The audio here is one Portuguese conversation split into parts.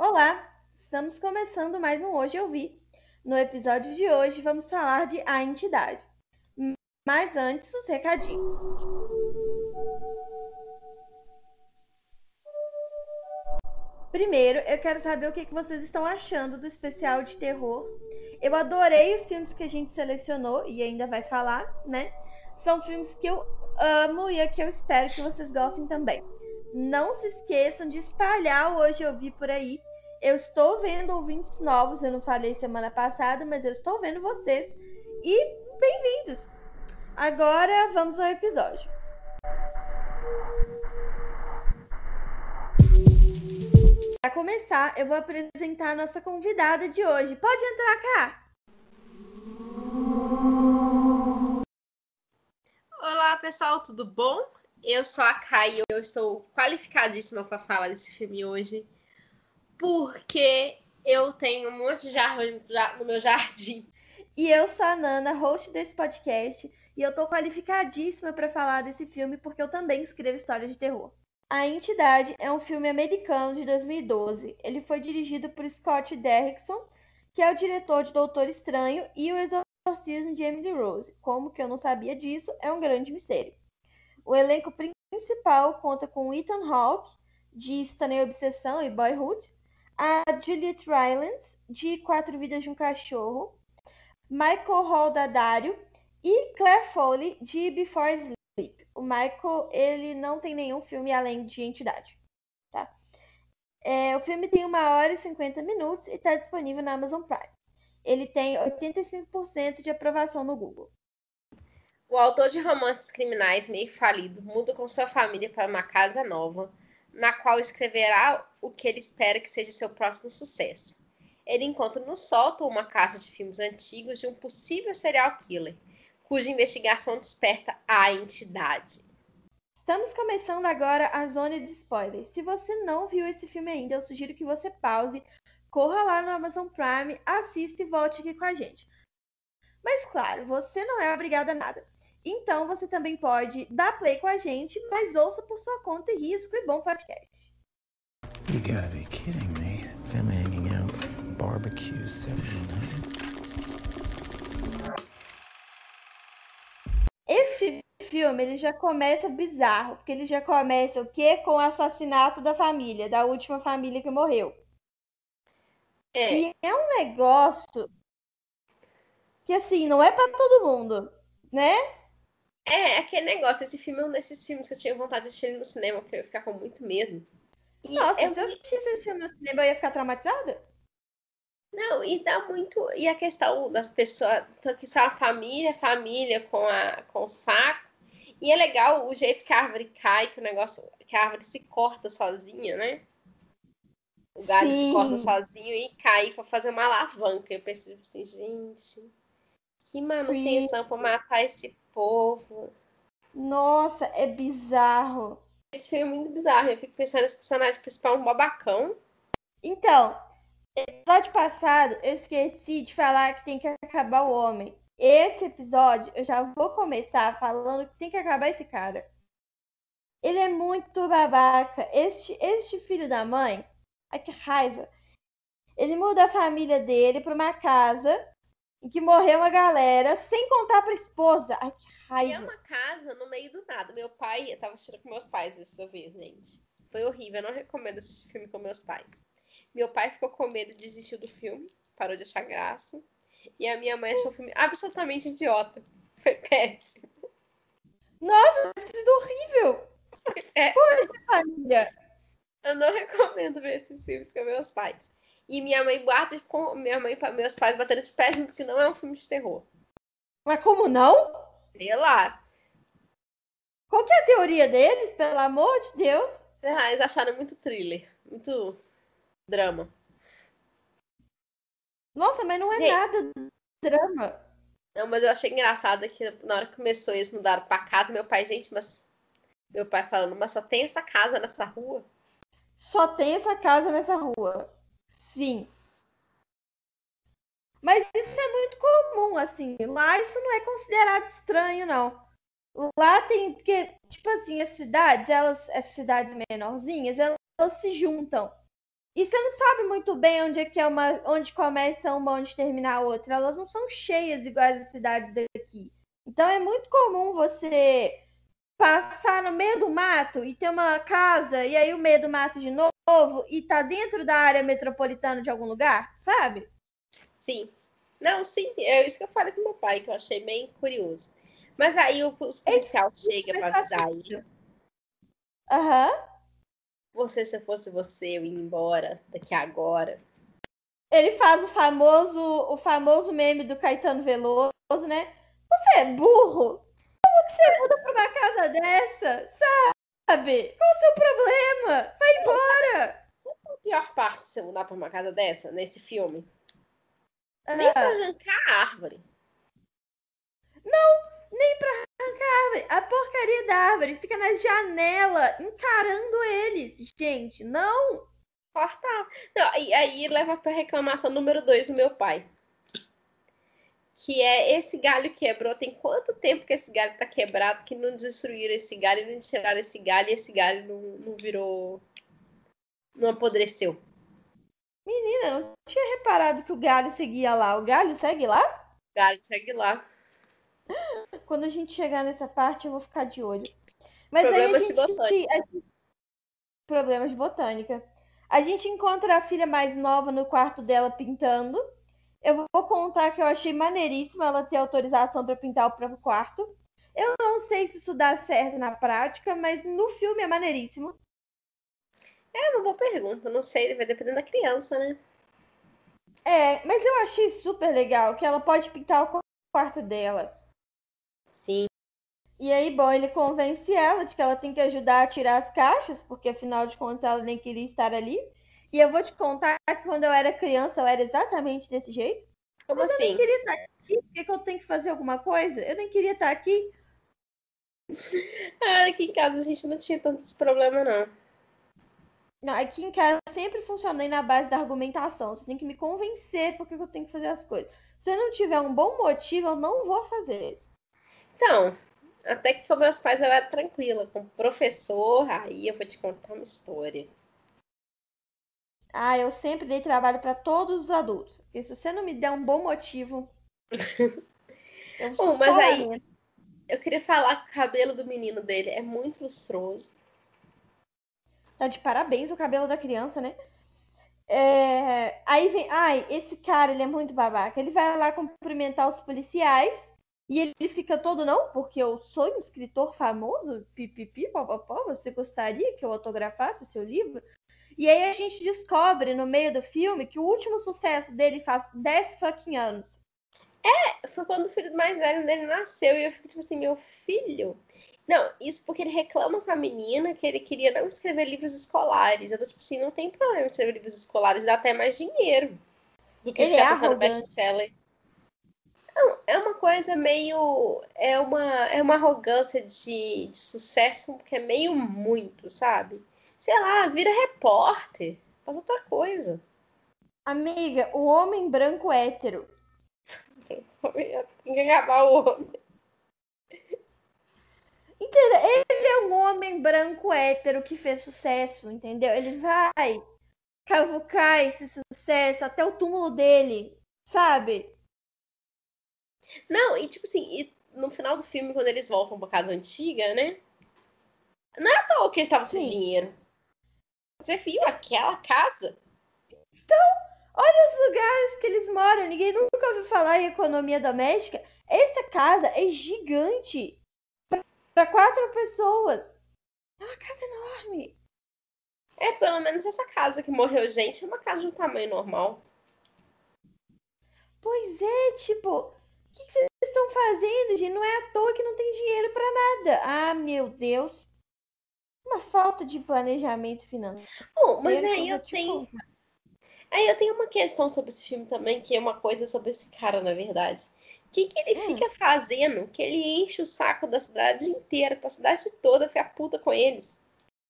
Olá, estamos começando mais um Hoje Eu Vi. No episódio de hoje vamos falar de A Entidade. Mas antes, os recadinhos. Primeiro, eu quero saber o que vocês estão achando do especial de terror. Eu adorei os filmes que a gente selecionou e ainda vai falar, né? São filmes que eu amo e é que eu espero que vocês gostem também. Não se esqueçam de espalhar o Hoje Eu Vi por aí. Eu estou vendo ouvintes novos, eu não falei semana passada, mas eu estou vendo vocês. E bem-vindos! Agora vamos ao episódio. Para começar, eu vou apresentar a nossa convidada de hoje. Pode entrar cá! Olá, pessoal, tudo bom? Eu sou a Kai eu estou qualificadíssima para falar desse filme hoje, porque eu tenho um monte de árvore no meu jardim. E eu sou a Nana, host desse podcast, e eu estou qualificadíssima para falar desse filme porque eu também escrevo histórias de terror. A Entidade é um filme americano de 2012. Ele foi dirigido por Scott Derrickson, que é o diretor de Doutor Estranho e o Exorcismo de Emily Rose. Como que eu não sabia disso, é um grande mistério. O elenco principal conta com Ethan Hawke, de Stanley Obsessão e Boyhood, a Juliette Rylance, de Quatro Vidas de um Cachorro, Michael Hall Dadário e Claire Foley, de Before Sleep. O Michael, ele não tem nenhum filme além de Entidade. Tá? É, o filme tem uma hora e 50 minutos e está disponível na Amazon Prime. Ele tem 85% de aprovação no Google. O autor de romances criminais meio falido muda com sua família para uma casa nova, na qual escreverá o que ele espera que seja seu próximo sucesso. Ele encontra no sótão uma caixa de filmes antigos de um possível serial killer, cuja investigação desperta a entidade. Estamos começando agora a zona de spoilers. Se você não viu esse filme ainda, eu sugiro que você pause, corra lá no Amazon Prime, assista e volte aqui com a gente. Mas claro, você não é obrigada a nada. Então você também pode dar play com a gente, mas ouça por sua conta e risco e bom podcast. You gotta be kidding me. Family hanging out, barbecue 79. Este filme ele já começa bizarro, porque ele já começa o quê? Com o assassinato da família, da última família que morreu. É. E é um negócio que assim, não é para todo mundo, né? É, aquele negócio, esse filme é um desses filmes que eu tinha vontade de assistir no cinema, porque eu ia ficar com muito medo. E Nossa, é se eu assistisse esse filme no cinema, eu ia ficar traumatizada? Não, e dá muito. E a questão das pessoas, que são a família, família com, a, com o saco. E é legal o jeito que a árvore cai, que o negócio. que a árvore se corta sozinha, né? O galho Sim. se corta sozinho e cai para fazer uma alavanca. Eu pensei assim, gente, que manutenção para matar esse povo. Nossa, é bizarro. Esse filme é muito bizarro. Eu fico pensando nesse personagem principal, um babacão. Então, episódio passado eu esqueci de falar que tem que acabar o homem. Esse episódio eu já vou começar falando que tem que acabar esse cara. Ele é muito babaca. Este, este filho da mãe, ai que raiva. Ele muda a família dele para uma casa em que morreu uma galera, sem contar pra esposa. Ai, que raiva. E é uma casa no meio do nada. Meu pai, eu tava assistindo com meus pais dessa vez, gente. Foi horrível, eu não recomendo assistir filme com meus pais. Meu pai ficou com medo de desistir do filme, parou de achar graça. E a minha mãe achou o filme absolutamente idiota. Foi péssimo. Nossa, que sido horrível! É. Poxa, família! Eu não recomendo ver esses filmes com meus pais. E minha mãe bate com minha mãe meus pais batendo de pé junto que não é um filme de terror. Mas como não? Sei lá. Qual que é a teoria deles, pelo amor de Deus? Ah, eles acharam muito thriller, muito drama. Nossa, mas não é Sim. nada drama. Não, mas eu achei engraçado que na hora que começou eles mudaram pra casa, meu pai, gente, mas. Meu pai falando, mas só tem essa casa nessa rua? Só tem essa casa nessa rua. Sim. Mas isso é muito comum, assim. Lá isso não é considerado estranho, não. Lá tem, porque, tipo assim, as cidades, elas, as cidades menorzinhas, elas, elas se juntam. E você não sabe muito bem onde é que é uma, onde começa uma, onde termina a outra. Elas não são cheias iguais as cidades daqui. Então é muito comum você passar no meio do mato e ter uma casa e aí o meio do mato de novo e tá dentro da área metropolitana de algum lugar, sabe? Sim. Não, sim, é isso que eu falei com meu pai, que eu achei bem curioso. Mas aí o policial chega para avisar ele. Aham. Uhum. Você, se eu fosse você, eu ia embora daqui agora. Ele faz o famoso, o famoso meme do Caetano Veloso, né? Você é burro? Como que você muda pra uma casa dessa? Sabe? Qual o seu problema? Vai embora! Sabe qual a pior parte de você mudar pra uma casa dessa, nesse filme? Ah. Nem pra arrancar a árvore. Não, nem pra arrancar a árvore. A porcaria da árvore fica na janela, encarando eles. Gente, não! Corta. Não, e aí leva pra reclamação número dois do meu pai. Que é esse galho quebrou. Tem quanto tempo que esse galho tá quebrado que não destruíram esse galho, não tiraram esse galho e esse galho não, não virou. não apodreceu. Menina, não tinha reparado que o galho seguia lá. O galho segue lá? O galho segue lá. Quando a gente chegar nessa parte, eu vou ficar de olho. Mas Problemas aí de botânica. Gente... Problemas de botânica. A gente encontra a filha mais nova no quarto dela pintando. Eu vou contar que eu achei maneiríssimo ela ter autorização para pintar o próprio quarto. Eu não sei se isso dá certo na prática, mas no filme é maneiríssimo. É uma boa pergunta, não sei, vai depender da criança, né? É, mas eu achei super legal que ela pode pintar o quarto dela. Sim. E aí, bom, ele convence ela de que ela tem que ajudar a tirar as caixas, porque afinal de contas ela nem queria estar ali. E eu vou te contar que quando eu era criança eu era exatamente desse jeito. Como Mas assim? Eu nem queria estar aqui. Por que, que eu tenho que fazer alguma coisa? Eu nem queria estar aqui. Ah, aqui em casa a gente não tinha tanto esse problema, não. Não, aqui em casa eu sempre funcionei na base da argumentação. Você tem que me convencer porque eu tenho que fazer as coisas. Se eu não tiver um bom motivo, eu não vou fazer. Então, até que com meus pais eu era tranquila. Com o professor, aí eu vou te contar uma história. Ah, eu sempre dei trabalho para todos os adultos. Porque se você não me der um bom motivo. eu Bom, mas aí, eu queria falar que o cabelo do menino dele é muito lustroso. Tá de parabéns o cabelo da criança, né? É... Aí vem. Ai, esse cara, ele é muito babaca. Ele vai lá cumprimentar os policiais. E ele fica todo, não, porque eu sou um escritor famoso, pipipi, popopó, você gostaria que eu autografasse o seu livro? E aí a gente descobre no meio do filme que o último sucesso dele faz 10 fucking anos. É, foi quando o filho mais velho dele nasceu e eu fico tipo assim, meu filho. Não, isso porque ele reclama com a menina que ele queria não escrever livros escolares. Eu tô tipo assim, não tem problema escrever livros escolares, dá até mais dinheiro do que ele ficar é best-seller. Não, é uma coisa meio. É uma, é uma arrogância de, de sucesso que é meio muito, sabe? Sei lá, vira repórter, faz outra coisa. Amiga, o homem branco hétero. Tem que acabar o homem. Entendeu? Ele é um homem branco hétero que fez sucesso, entendeu? Ele vai cavucar esse sucesso até o túmulo dele, sabe? Não, e tipo assim, no final do filme, quando eles voltam pra casa antiga, né? Não é à toa que eles estavam sem dinheiro. Você viu aquela casa? Então, olha os lugares que eles moram. Ninguém nunca ouviu falar em economia doméstica. Essa casa é gigante para quatro pessoas. É uma casa enorme. É, pelo menos essa casa que morreu gente é uma casa de um tamanho normal. Pois é, tipo, que, que vocês estão fazendo, gente? Não é à toa que não tem dinheiro para nada. Ah, meu Deus. Uma falta de planejamento financeiro. Bom, mas aí eu tenho. Aí eu tenho uma questão sobre esse filme também, que é uma coisa sobre esse cara, na verdade. O que, que ele hum. fica fazendo que ele enche o saco da cidade inteira, pra cidade toda ficar puta com eles?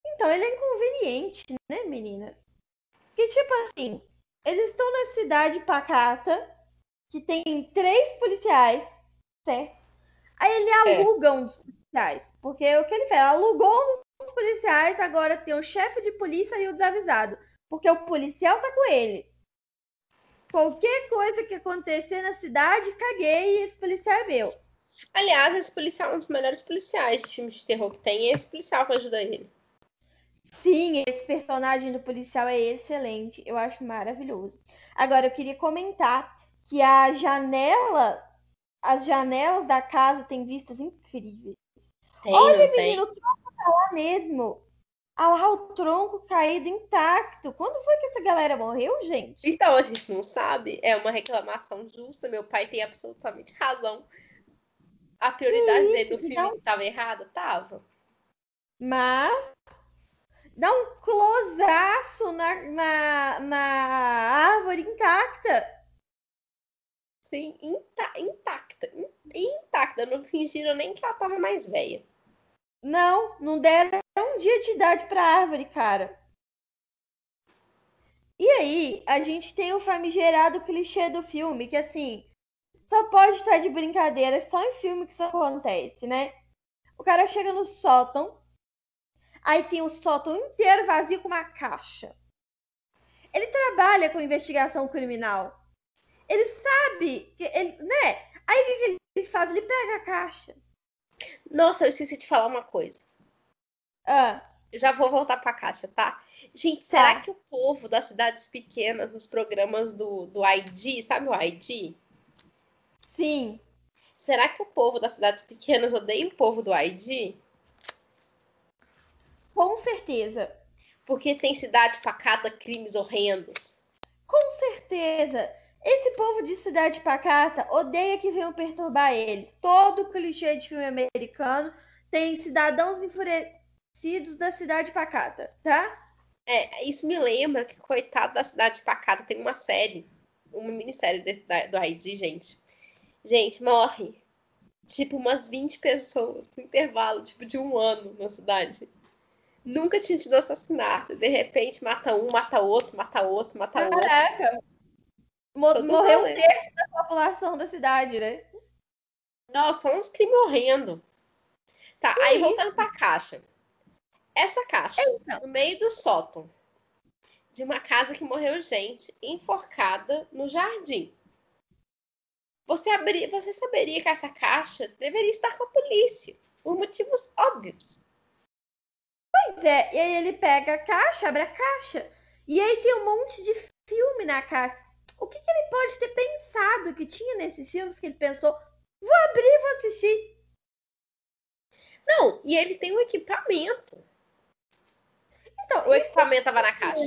Então, ele é inconveniente, né, menina? Que tipo assim, eles estão na cidade pacata, que tem três policiais, certo? Aí ele aluga é. um dos policiais. Porque o que ele fez? Alugou um dos policiais, agora tem o chefe de polícia e o desavisado. Porque o policial tá com ele. Qualquer coisa que acontecer na cidade, caguei e esse policial é meu. Aliás, esse policial é um dos melhores policiais de filmes de terror que tem, e esse policial que ajuda ele. Sim, esse personagem do policial é excelente. Eu acho maravilhoso. Agora, eu queria comentar que a janela, as janelas da casa têm vistas incríveis. Tem, Olha, tem? menino, tá lá mesmo. Ah lá, o tronco caído intacto. Quando foi que essa galera morreu, gente? Então, a gente não sabe. É uma reclamação justa. Meu pai tem absolutamente razão. A prioridade dele no filme estava errada? Tava. Mas dá um closaço na, na, na árvore intacta. Sim, inta- intacta. in- Intacta. Não fingiram nem que ela tava mais velha. Não, não deram um dia de idade pra árvore, cara. E aí, a gente tem o famigerado clichê do filme, que assim, só pode estar de brincadeira, só em filme que isso acontece, né? O cara chega no sótão, aí tem o sótão inteiro vazio com uma caixa. Ele trabalha com investigação criminal. Ele sabe que ele, né? Aí o que ele faz? Ele pega a caixa. Nossa, eu esqueci de falar uma coisa. Ah, Já vou voltar pra caixa, tá? Gente, será Tá. que o povo das cidades pequenas, dos programas do, do ID, sabe o ID? sim. Será que o povo das cidades pequenas odeia o povo do ID? Com certeza. Porque tem cidade pacata, crimes horrendos. Com certeza. Esse povo de cidade pacata odeia que venham perturbar eles. Todo clichê de filme americano tem cidadãos enfurecidos da cidade pacata, tá? É, isso me lembra que, coitado da cidade pacata, tem uma série, uma minissérie desse- da- do ID, gente. Gente, morre. Tipo, umas 20 pessoas, no intervalo, tipo, de um ano na cidade. Nunca tinha tido assassinato. De repente, mata um, mata outro, mata outro, mata outro. Caraca. Todo morreu um terço da população da cidade, né? Nossa, uns crimes horrendos. Tá, aí isso? voltando pra caixa. Essa caixa, no meio do sótão, de uma casa que morreu gente enforcada no jardim. Você, abri... Você saberia que essa caixa deveria estar com a polícia, por motivos óbvios. Pois é, e aí ele pega a caixa, abre a caixa, e aí tem um monte de filme na caixa. O que, que ele pode ter pensado que tinha nesses filmes que ele pensou, vou abrir e vou assistir? Não, e ele tem um equipamento. Então, O equipamento estava na caixa.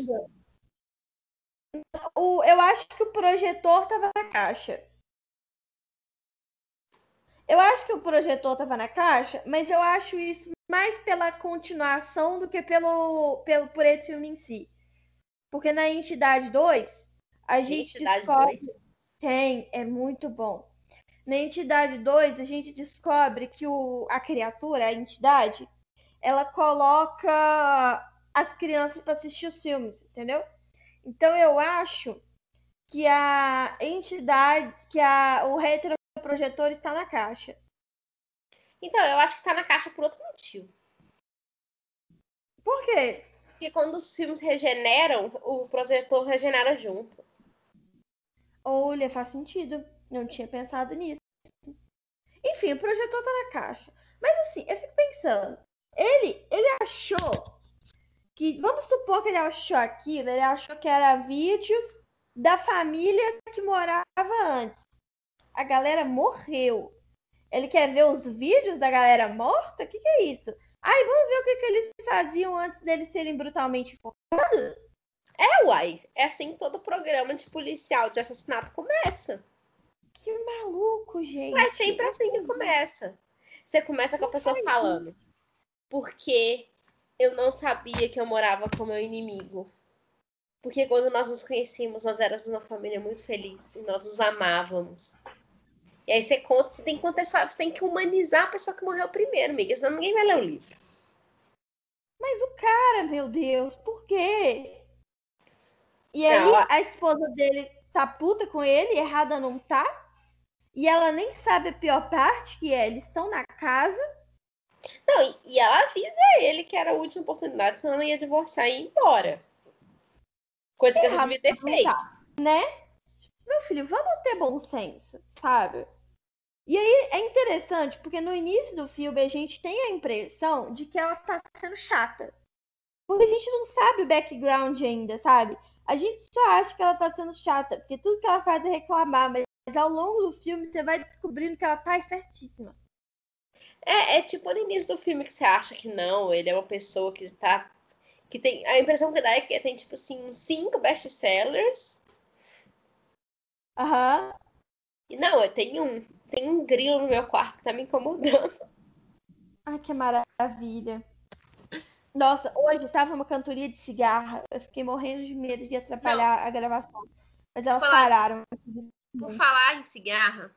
O, eu acho que o projetor tava na caixa. Eu acho que o projetor tava na caixa, mas eu acho isso mais pela continuação do que pelo, pelo por esse filme em si. Porque na Entidade 2, a gente Entidade descobre... 2. Tem, é muito bom. Na Entidade 2, a gente descobre que o, a criatura, a entidade, ela coloca as crianças para assistir os filmes, entendeu? Então eu acho que a entidade, que a, o retroprojetor está na caixa. Então, eu acho que tá na caixa por outro motivo. Por quê? Porque quando os filmes regeneram, o projetor regenera junto. Olha, faz sentido. Não tinha pensado nisso. Enfim, o projetor tá na caixa. Mas assim, eu fico pensando. Ele, ele achou que, vamos supor que ele achou aquilo, ele achou que era vídeos da família que morava antes. A galera morreu. Ele quer ver os vídeos da galera morta? O que, que é isso? Ai, vamos ver o que, que eles faziam antes deles serem brutalmente? É, uai. É assim que todo programa de policial de assassinato começa. Que maluco, gente. É sempre assim que começa. Você começa com a pessoa falando. Porque eu não sabia que eu morava com meu inimigo. Porque quando nós nos conhecíamos, nós éramos uma família muito feliz e nós nos amávamos. E aí você conta, você tem que contextualizar, você tem que humanizar a pessoa que morreu primeiro, amiga, senão ninguém vai ler o livro. Mas o cara, meu Deus, por quê? E aí Não, a- esposa dele tá puta com ele, errada não tá? E ela nem sabe a pior parte, que é eles estão na casa. Não, e, ela avisa ele que era a última oportunidade, senão ela ia divorciar e ir embora. Coisa que a gente devia ter feito. Né? Meu filho, vamos ter bom senso, sabe? E aí é interessante, porque no início do filme a gente tem a impressão de que ela tá sendo chata. Porque a gente não sabe o background ainda, sabe? A gente só acha que ela tá sendo chata, porque tudo que ela faz é reclamar, mas ao longo do filme você vai descobrindo que ela tá certíssima. É, é tipo no início do filme que você acha que não, ele é uma pessoa que tá. que tem. A impressão que dá é que tem, tipo assim, cinco best-sellers. Aham. E não, eu tenho um. Tem um grilo no meu quarto que tá me incomodando. Ai, que maravilha. Nossa, hoje tava uma cantoria de cigarra. Eu fiquei morrendo de medo de atrapalhar não. a gravação. Mas elas falar, pararam. Por falar em cigarra,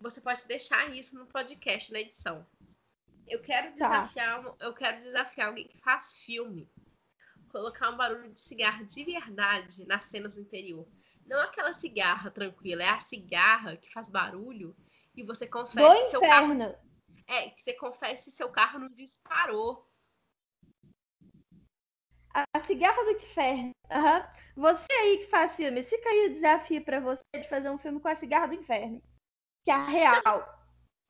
você pode deixar isso no podcast, na edição. Eu quero tá. desafiar, tá. eu quero desafiar alguém que faz filme. Colocar um barulho de cigarra de verdade nas cenas do interior. Não aquela cigarra tranquila, é a cigarra que faz barulho e você confere se seu carro. É, que você confere se seu carro não disparou a cigarra do inferno. Uhum. Você aí que faz filmes, fica aí o desafio para você de fazer um filme com a cigarra do inferno. Que é a real.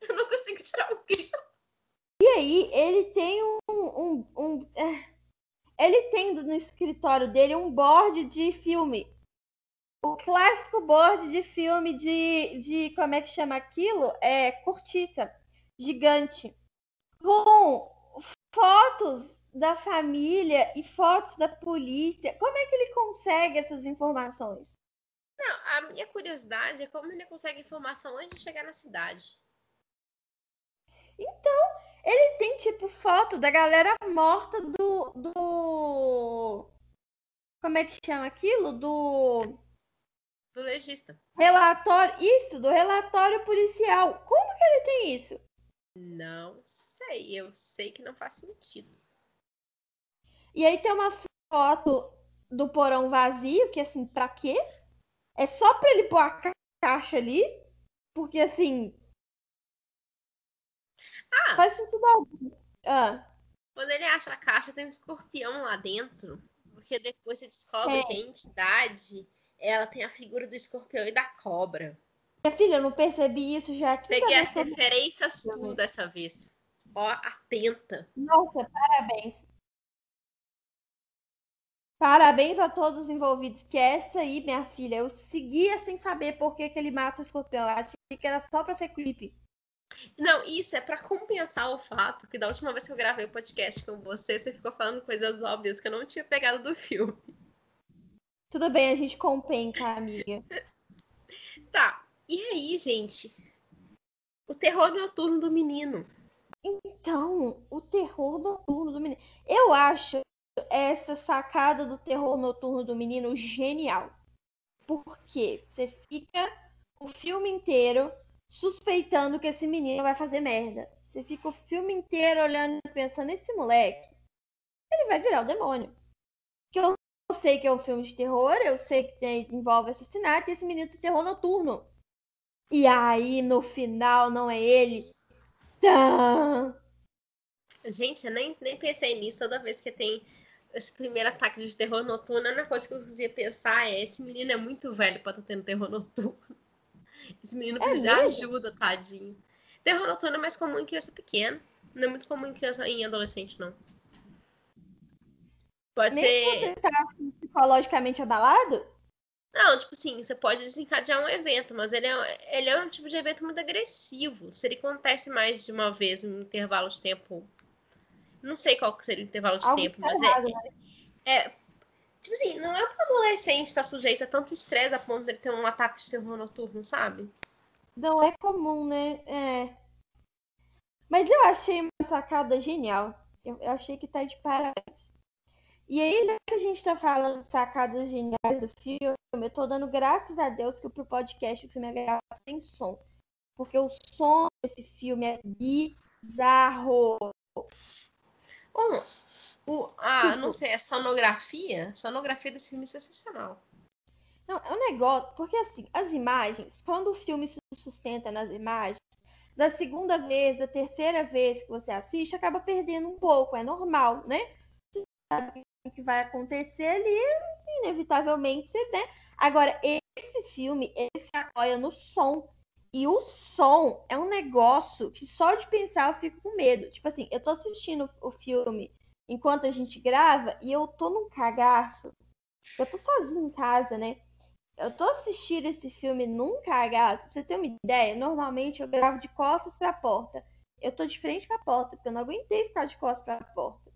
Eu não consigo tirar o grito. E aí, ele tem um. um, um é, ele tem no escritório dele um board de filme. O clássico board de filme de, de. Como é que chama aquilo? É cortiça. Gigante. Com fotos da família e fotos da polícia. Como é que ele consegue essas informações? Não, a minha curiosidade é como ele consegue informação antes de chegar na cidade. Então, ele tem tipo foto da galera morta do. do... Como é que chama aquilo? Do. Do legista. Relatório. Isso, do relatório policial. Como que ele tem isso? Não sei. Eu sei que não faz sentido. E aí tem uma foto do porão vazio, que assim, pra quê? É só pra ele pôr a caixa ali? Porque assim. Ah! Faz sentido algum. Ah. Quando ele acha a caixa, tem um escorpião lá dentro. Porque depois você descobre é. que a entidade ela tem a figura do escorpião e da cobra. Minha filha, eu não percebi isso já. Peguei as referências tudo dessa vez. Ó, atenta. Nossa, parabéns. Parabéns a todos os envolvidos, que essa aí, minha filha, eu seguia sem saber por que, que ele mata o escorpião. Eu achei que era só pra ser creepy. Não, isso é para compensar o fato que da última vez que eu gravei o podcast com você, você ficou falando coisas óbvias que eu não tinha pegado do filme. Tudo bem, a gente compensa, amiga. tá. E aí, gente? O terror noturno do menino. Então, o terror noturno do menino. Eu acho essa sacada do terror noturno do menino genial. Porque você fica o filme inteiro suspeitando que esse menino vai fazer merda. Você fica o filme inteiro olhando e pensando, esse moleque, ele vai virar o demônio. Que eu sei que é um filme de terror, eu sei que tem, envolve assassinato, e esse menino tem terror noturno. E aí, no final, não é ele. Tã! Gente, eu nem, nem pensei nisso toda vez que tem esse primeiro ataque de terror noturno, a única coisa que eu conseguia pensar é: esse menino é muito velho pra estar tá tendo terror noturno. Esse menino é precisa é de ajuda, tadinho. Terror noturno é mais comum em criança pequena. Não é muito comum em criança em adolescente, não. Pode Nem ser. Você tá psicologicamente abalado? Não, tipo assim, você pode desencadear um evento, mas ele é, ele é um tipo de evento muito agressivo. Se ele acontece mais de uma vez em um intervalo de tempo não sei qual que seria o intervalo de Algo tempo, mas é, né? é. Tipo assim, não é para adolescente estar sujeito a tanto estresse a ponto de ele ter um ataque de terror noturno, sabe? Não é comum, né? É. Mas eu achei uma sacada genial. Eu, eu achei que tá de parabéns. E aí, já que a gente tá falando de sacadas geniais do filme, eu tô dando graças a Deus que pro podcast o filme é gravado sem som. Porque o som desse filme é bizarro. Bom, o, a, não sei, a sonografia, a sonografia desse filme é sensacional. Não, é um negócio, porque assim, as imagens, quando o filme se sustenta nas imagens, da segunda vez, da terceira vez que você assiste, acaba perdendo um pouco, é normal, né? Você sabe o que vai acontecer ali inevitavelmente você, né? Agora, esse filme, ele se apoia no som. E o som é um negócio que só de pensar eu fico com medo. Tipo assim, eu tô assistindo o filme enquanto a gente grava e eu tô num cagaço. Eu tô sozinha em casa, né? Eu tô assistindo esse filme num cagaço. Pra você ter uma ideia, normalmente eu gravo de costas pra porta. Eu tô de frente pra porta, porque eu não aguentei ficar de costas pra porta.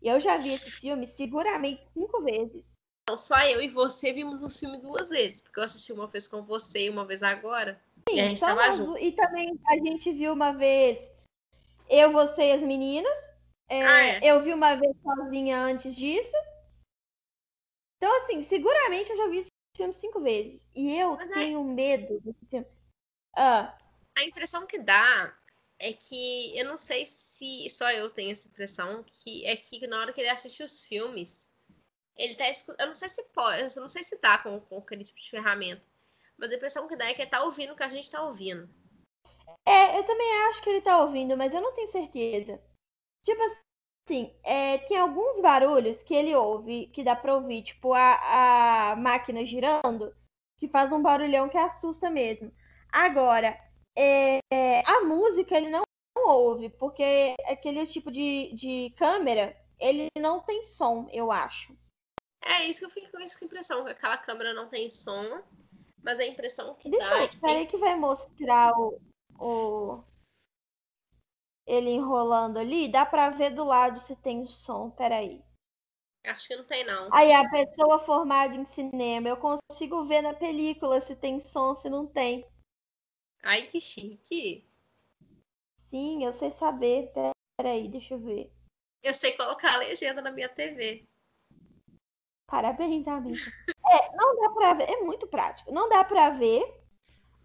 E eu já vi esse filme seguramente cinco vezes. Não, só eu e você vimos o filme duas vezes, porque eu assisti uma vez com você e uma vez agora. Sim, e junto. E também a gente viu uma vez eu, você e as meninas. É, ah, é. Eu vi uma vez sozinha antes disso. Então, assim, seguramente eu já vi esse filme cinco vezes. E eu Mas é tenho é... medo desse filme. Ah. A impressão que dá é que eu não sei se só eu tenho essa impressão, que é que na hora que ele assiste os filmes, ele tá escutando. Eu não sei se pode, eu não sei se tá com, com aquele tipo de ferramenta. Mas a impressão que dá é que ele tá ouvindo o que a gente tá ouvindo. É, eu também acho que ele tá ouvindo, mas eu não tenho certeza. Tipo assim, é, tem alguns barulhos que ele ouve, que dá pra ouvir, tipo a, a máquina girando, que faz um barulhão que assusta mesmo. Agora, é, a música ele não ouve, porque aquele tipo de, de câmera, ele não tem som, eu acho. É isso que eu fico com essa impressão, que aquela câmera não tem som, mas a impressão que Deixa dá eu, é que peraí tem... que vai mostrar o, o... ele enrolando ali, dá pra ver do lado se tem som, peraí. Acho que não tem, não. Aí a pessoa formada em cinema, eu consigo ver na película se tem som, se não tem. Ai, que chique. Sim, eu sei saber. Peraí, deixa eu ver. Eu sei colocar a legenda na minha TV. Parabéns, amiga. É, não dá pra ver. É muito prático. Não dá pra ver,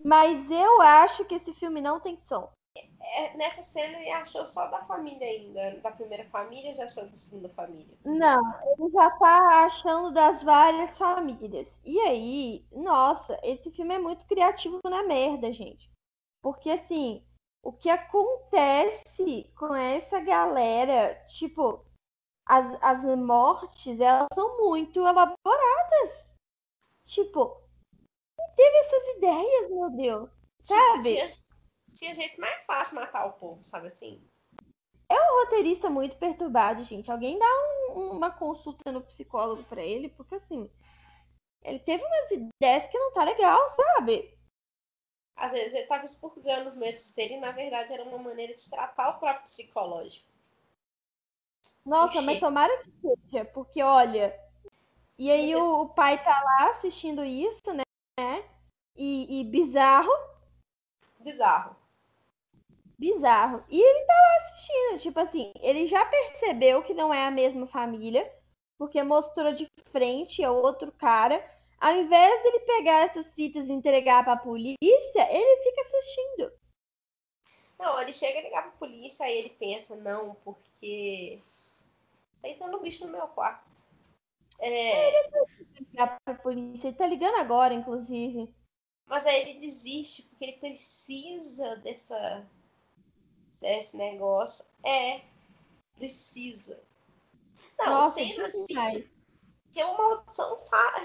mas eu acho que esse filme não tem som. É, nessa cena ele achou só da família ainda, da primeira família, já achou da segunda família? Não, ele já tá achando das várias famílias. E aí, nossa, esse filme é muito criativo na merda, gente. Porque assim, o que acontece com essa galera, tipo, as, as mortes, elas são muito elaboradas. Tipo, teve essas ideias, meu Deus. Sabe? Tinha, tinha jeito mais fácil de matar o povo, sabe assim? É um roteirista muito perturbado, gente. Alguém dá um, uma consulta no psicólogo para ele, porque assim, ele teve umas ideias que não tá legal, sabe? Às vezes ele tava expurgando os medos dele e na verdade era uma maneira de tratar o próprio psicológico. Nossa, mas tomara que seja, porque olha. E aí o, o, pai tá lá assistindo isso, né? E, e bizarro. Bizarro. Bizarro. E ele tá lá assistindo, tipo assim, ele já percebeu que não é a mesma família, porque mostrou de frente a outro cara. Ao invés dele pegar essas fitas e entregar pra polícia, ele fica assistindo. Não, ele chega a ligar pra polícia, aí ele pensa, não, porque tá entrando um bicho no meu quarto. É... Ele tá ligar pra polícia, ele tá ligando agora, inclusive. Mas aí ele desiste, porque ele precisa dessa desse negócio. É, precisa. Não, Nossa, sendo assim, que é uma maldição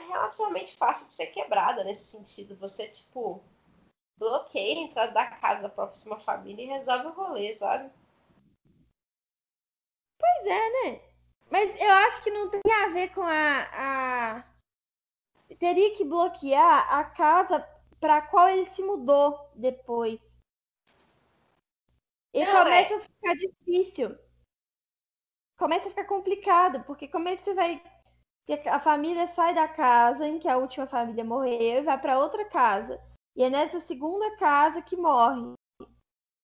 relativamente fácil de ser quebrada nesse sentido. Você, tipo, bloqueia a entrada da casa da próxima família e resolve o rolê, sabe? Pois é, né? Mas eu acho que não tem a ver com a. a... Teria que bloquear a casa para qual ele se mudou depois. E não, começa é... a ficar difícil. Começa a ficar complicado, porque como é que você vai. A família sai da casa em que a última família morreu e vai para outra casa. E é nessa segunda casa que morre.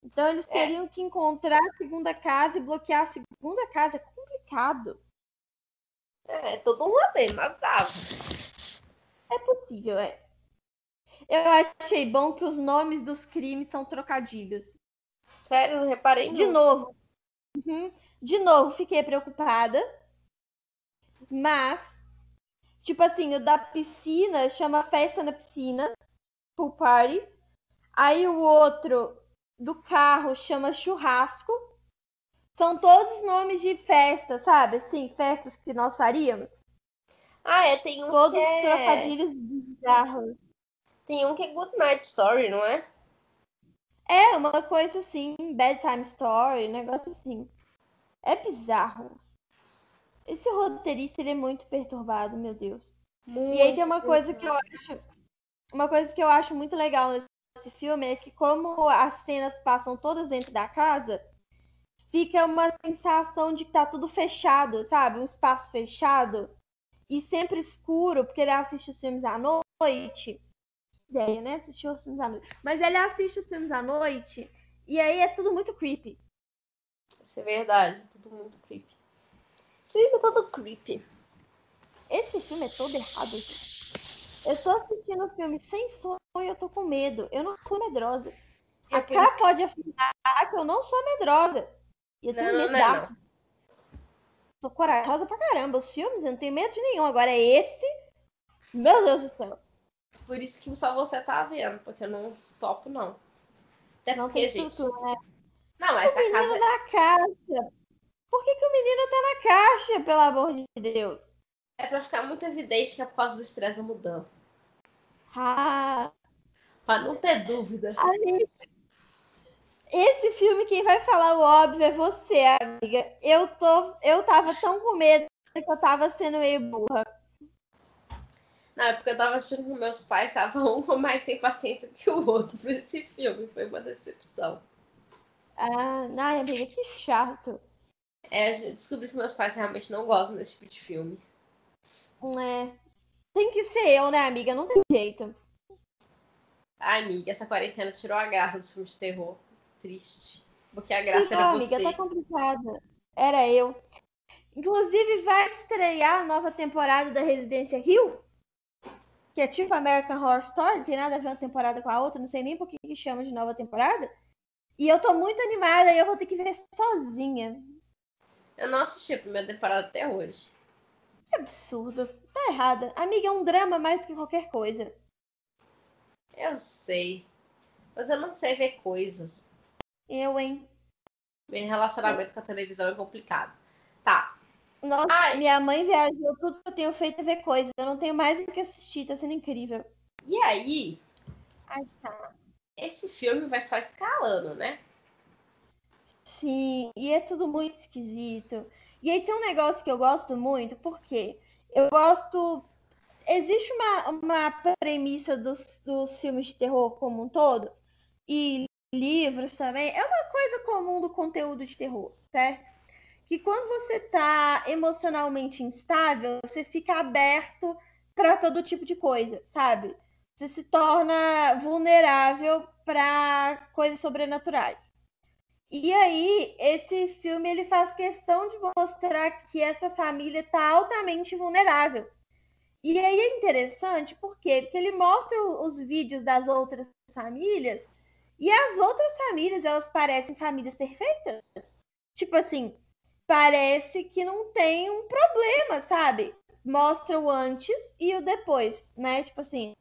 Então eles é. teriam é. que encontrar a segunda casa e bloquear a segunda casa. É complicado. É, é todo um rolê, mas dava. É possível, é. Eu achei bom que os nomes dos crimes são trocadilhos. Sério, não reparei De novo. Uhum. De novo, fiquei preocupada. Mas, tipo assim, o da piscina chama festa na piscina pool party. Aí o outro do carro chama churrasco. São todos nomes de festa, sabe? Assim, festas que nós faríamos. Ah, é, tem um Todos que os é... trocadilhos bizarros. Tem um que é Good Night Story, não é? É, uma coisa assim, bedtime story, um negócio assim. É bizarro. Esse roteirista, ele é muito perturbado, meu Deus. Muito E aí tem uma coisa que eu acho, uma coisa que eu acho muito legal nesse filme é que como as cenas passam todas dentro da casa, fica uma sensação de que tá tudo fechado, sabe? Um espaço fechado e sempre escuro, porque ele assiste os filmes à noite. Ideia, né? Assistir os filmes à noite. Mas ele assiste os filmes à noite e aí é tudo muito creepy. Isso é verdade, tudo muito creepy. Esse filme é todo creepy. Esse filme é todo errado. gente. Eu tô assistindo o filme sem sonho e eu tô com medo. Eu não sou medrosa. É A que- pode afirmar que eu não sou medrosa. E eu tenho Não, medo não é daço. Sou corajosa pra caramba. Os filmes eu não tenho medo de nenhum. Agora esse. Meu Deus do céu. Por isso que só você tá vendo, porque eu não topo, não. Até Não porque, tem gente. estrutura, né? Não, O essa menino casa. na caixa. Por que, que o menino tá na caixa, pelo amor de Deus? É pra ficar muito evidente que é por causa do estresse da mudança. Ah, Pra não ter dúvida. amiga. Esse filme, quem vai falar o óbvio é você, amiga. Eu tô. Eu tava tão com medo que eu tava sendo meio burra. Não, é porque eu tava assistindo com meus pais, tava um com mais sem paciência que o outro pra esse filme. Foi uma decepção. Ah, ai, amiga, que chato. É, eu descobri que meus pais realmente não gostam desse tipo de filme. É. Tem que ser eu, né, amiga? Não tem jeito. Ai, amiga, essa quarentena tirou a graça dos filmes de terror. Triste. Porque a graça Ficou, era amiga, você. tá complicada. Era eu. Inclusive, vai estrear a nova temporada da Residência Rio. Que é tipo American Horror Story, não tem nada a ver uma temporada com a outra, não sei nem por que que chama de nova temporada. E eu tô muito animada e eu vou ter que ver sozinha. Eu não assisti a primeira temporada até hoje. Que absurdo. Tá errada. Amiga, é um drama mais que qualquer coisa. Eu sei. Mas eu não sei ver coisas. Eu, hein? Meu relacionamento com a televisão é complicado. Tá. Nossa, Ai. minha mãe viajou, tudo que eu tenho feito é ver coisas. Eu não tenho mais o que assistir, tá sendo incrível. E aí, Ai, tá. esse filme vai só escalando, né? Sim, e é tudo muito esquisito. E aí tem um negócio que eu gosto muito, porque eu gosto. Existe uma, uma premissa dos, dos filmes de terror como um todo, e livros também. É uma coisa comum do conteúdo de terror, certo? Que quando você tá emocionalmente instável, você fica aberto para todo tipo de coisa, sabe? Você se torna vulnerável para coisas sobrenaturais. E aí, esse filme ele faz questão de mostrar que essa família está altamente vulnerável. E aí é interessante, por quê? Porque ele mostra os vídeos das outras famílias e as outras famílias, elas parecem famílias perfeitas. Tipo assim, parece que não tem um problema, sabe? Mostra o antes e o depois, né? Tipo assim,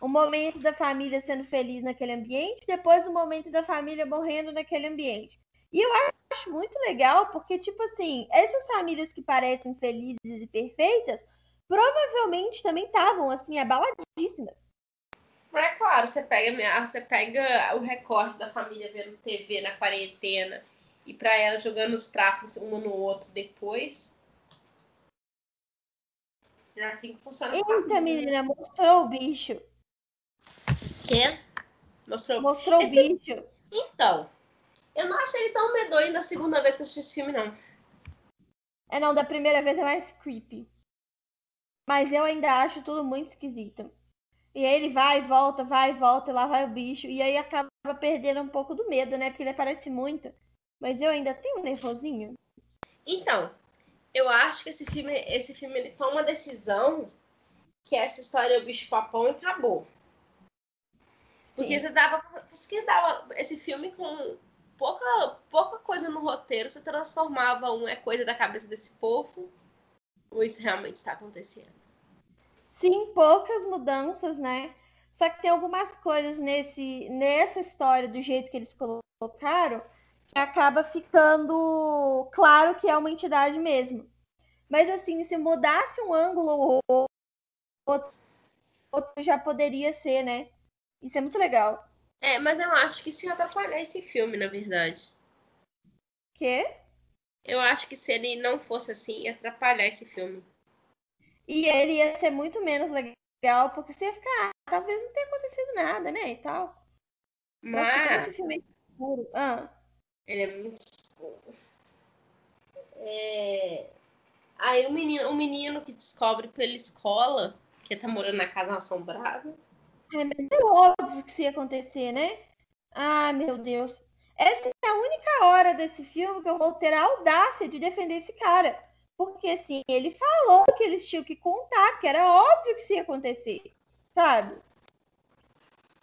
o momento da família sendo feliz naquele ambiente, depois o momento da família morrendo naquele ambiente. E eu acho muito legal, porque, tipo assim, essas famílias que parecem felizes e perfeitas, provavelmente também estavam, assim, abaladíssimas. Mas é claro, você pega, você pega o recorte da família vendo TV na quarentena e pra ela jogando os pratos um no outro depois. É assim que funciona. Eita, menina, mostrou o bicho. Quê? Mostrou. Mostrou Esse- o bicho. Então, eu não achei ele tão medonho da segunda vez que eu assisti esse filme, não. É, não, da primeira vez é mais creepy. Mas eu ainda acho tudo muito esquisito. E aí ele vai e volta, vai e volta, e lá vai o bicho. E aí acaba perdendo um pouco do medo, né? Porque ele aparece muito. Mas eu ainda tenho um nervosinho. Então, eu acho que esse filme, esse filme ele toma uma decisão que essa história é o bicho papão e acabou. Porque Sim. você dava, você dava esse filme com pouca, pouca coisa no roteiro, você transformava um é coisa da cabeça desse povo, ou isso realmente está acontecendo. Sim, poucas mudanças, né? Só que tem algumas coisas nesse, nessa história, do jeito que eles colocaram, que acaba ficando claro que é uma entidade mesmo. Mas assim, se mudasse um ângulo ou outro, outro já poderia ser, né? Isso é muito legal. É, mas eu acho que isso ia atrapalhar esse filme, na verdade. Quê? Eu acho que se ele não fosse assim, ia atrapalhar esse filme. E ele ia ser muito menos legal, porque você ia ficar, ah, talvez não tenha acontecido nada, né? E tal. Mas. Esse filme é escuro. Ah. Ele é muito escuro. É... Aí o menino, o menino que descobre pela escola que tá morando na casa assombrada. Ai, mas é óbvio que isso ia acontecer, né? Ai, meu Deus. Essa é a única hora desse filme que eu vou ter a audácia de defender esse cara. Porque, assim, ele falou que eles tinham que contar, que era óbvio que isso ia acontecer, sabe?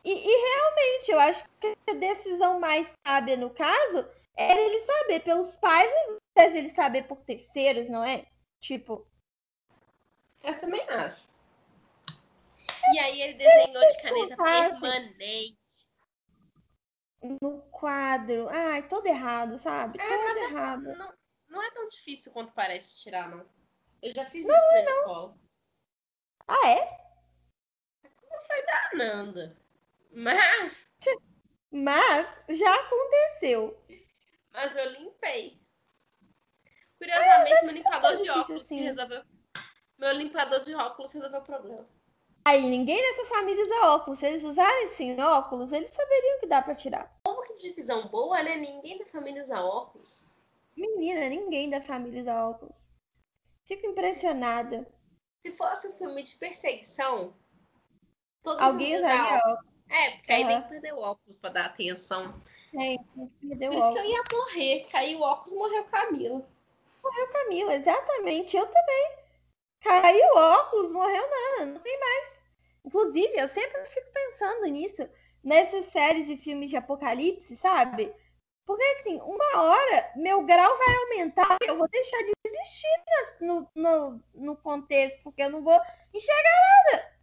E, e realmente, eu acho que a decisão mais sábia no caso era ele saber pelos pais, ao invés de ele saber por terceiros, não é? Tipo. Eu também acho. E aí ele desenhou de caneta permanente. No quadro. Ai, todo errado, sabe? É, todo mas errado. Não, não é tão difícil quanto parece tirar, não. Eu já fiz Não, isso na não. escola. Ah, é? Não foi da Nanda. Mas, Mas já aconteceu. mas eu limpei. Curiosamente, meu limpador de óculos assim. resolveu. Meu limpador de óculos resolveu o problema. Aí ninguém nessa família usa óculos. Se eles usarem sim óculos, eles saberiam que dá pra tirar. Como que de visão boa, né? Ninguém da família usa óculos. Menina, ninguém da família usa óculos. Fico impressionada. Se fosse um filme de perseguição, todo Alguém mundo usa usaria óculos. óculos. É, porque aí tem que perder o óculos pra dar atenção. Perdeu Por o isso que óculos. eu ia morrer. Caiu o óculos, morreu Camila. Camila, exatamente. Eu também. Caiu o óculos, morreu nada, não tem mais. Inclusive, eu sempre fico pensando nisso, nessas séries e filmes de apocalipse, sabe? Porque assim, uma hora meu grau vai aumentar e eu vou deixar de existir no, no, no contexto, porque eu não vou enxergar.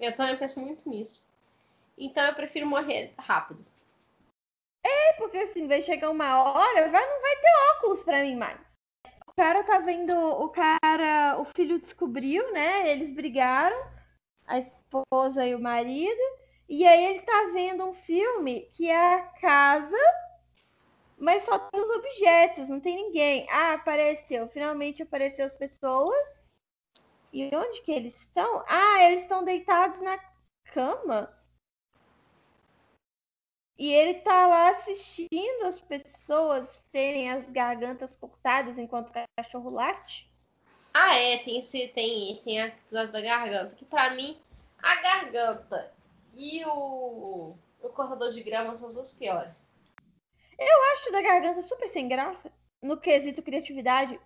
Eu também penso muito nisso. Então eu prefiro morrer rápido. Porque assim, vai chegar uma hora, vai, não vai ter óculos pra mim mais. O cara tá vendo, o cara, o filho descobriu, né? Eles brigaram, a esposa e o marido, e aí ele tá vendo um filme que é a casa, mas só tem os objetos, não tem ninguém. Ah, apareceu, finalmente apareceu as pessoas. E onde que eles estão? Ah, eles estão deitados na cama. E ele tá lá assistindo as pessoas terem as gargantas cortadas enquanto o cachorro late. Ah, é, tem esse tem tem a da garganta, que pra mim a garganta e o o cortador de grama são os piores. Eu acho da garganta super sem graça, no quesito criatividade.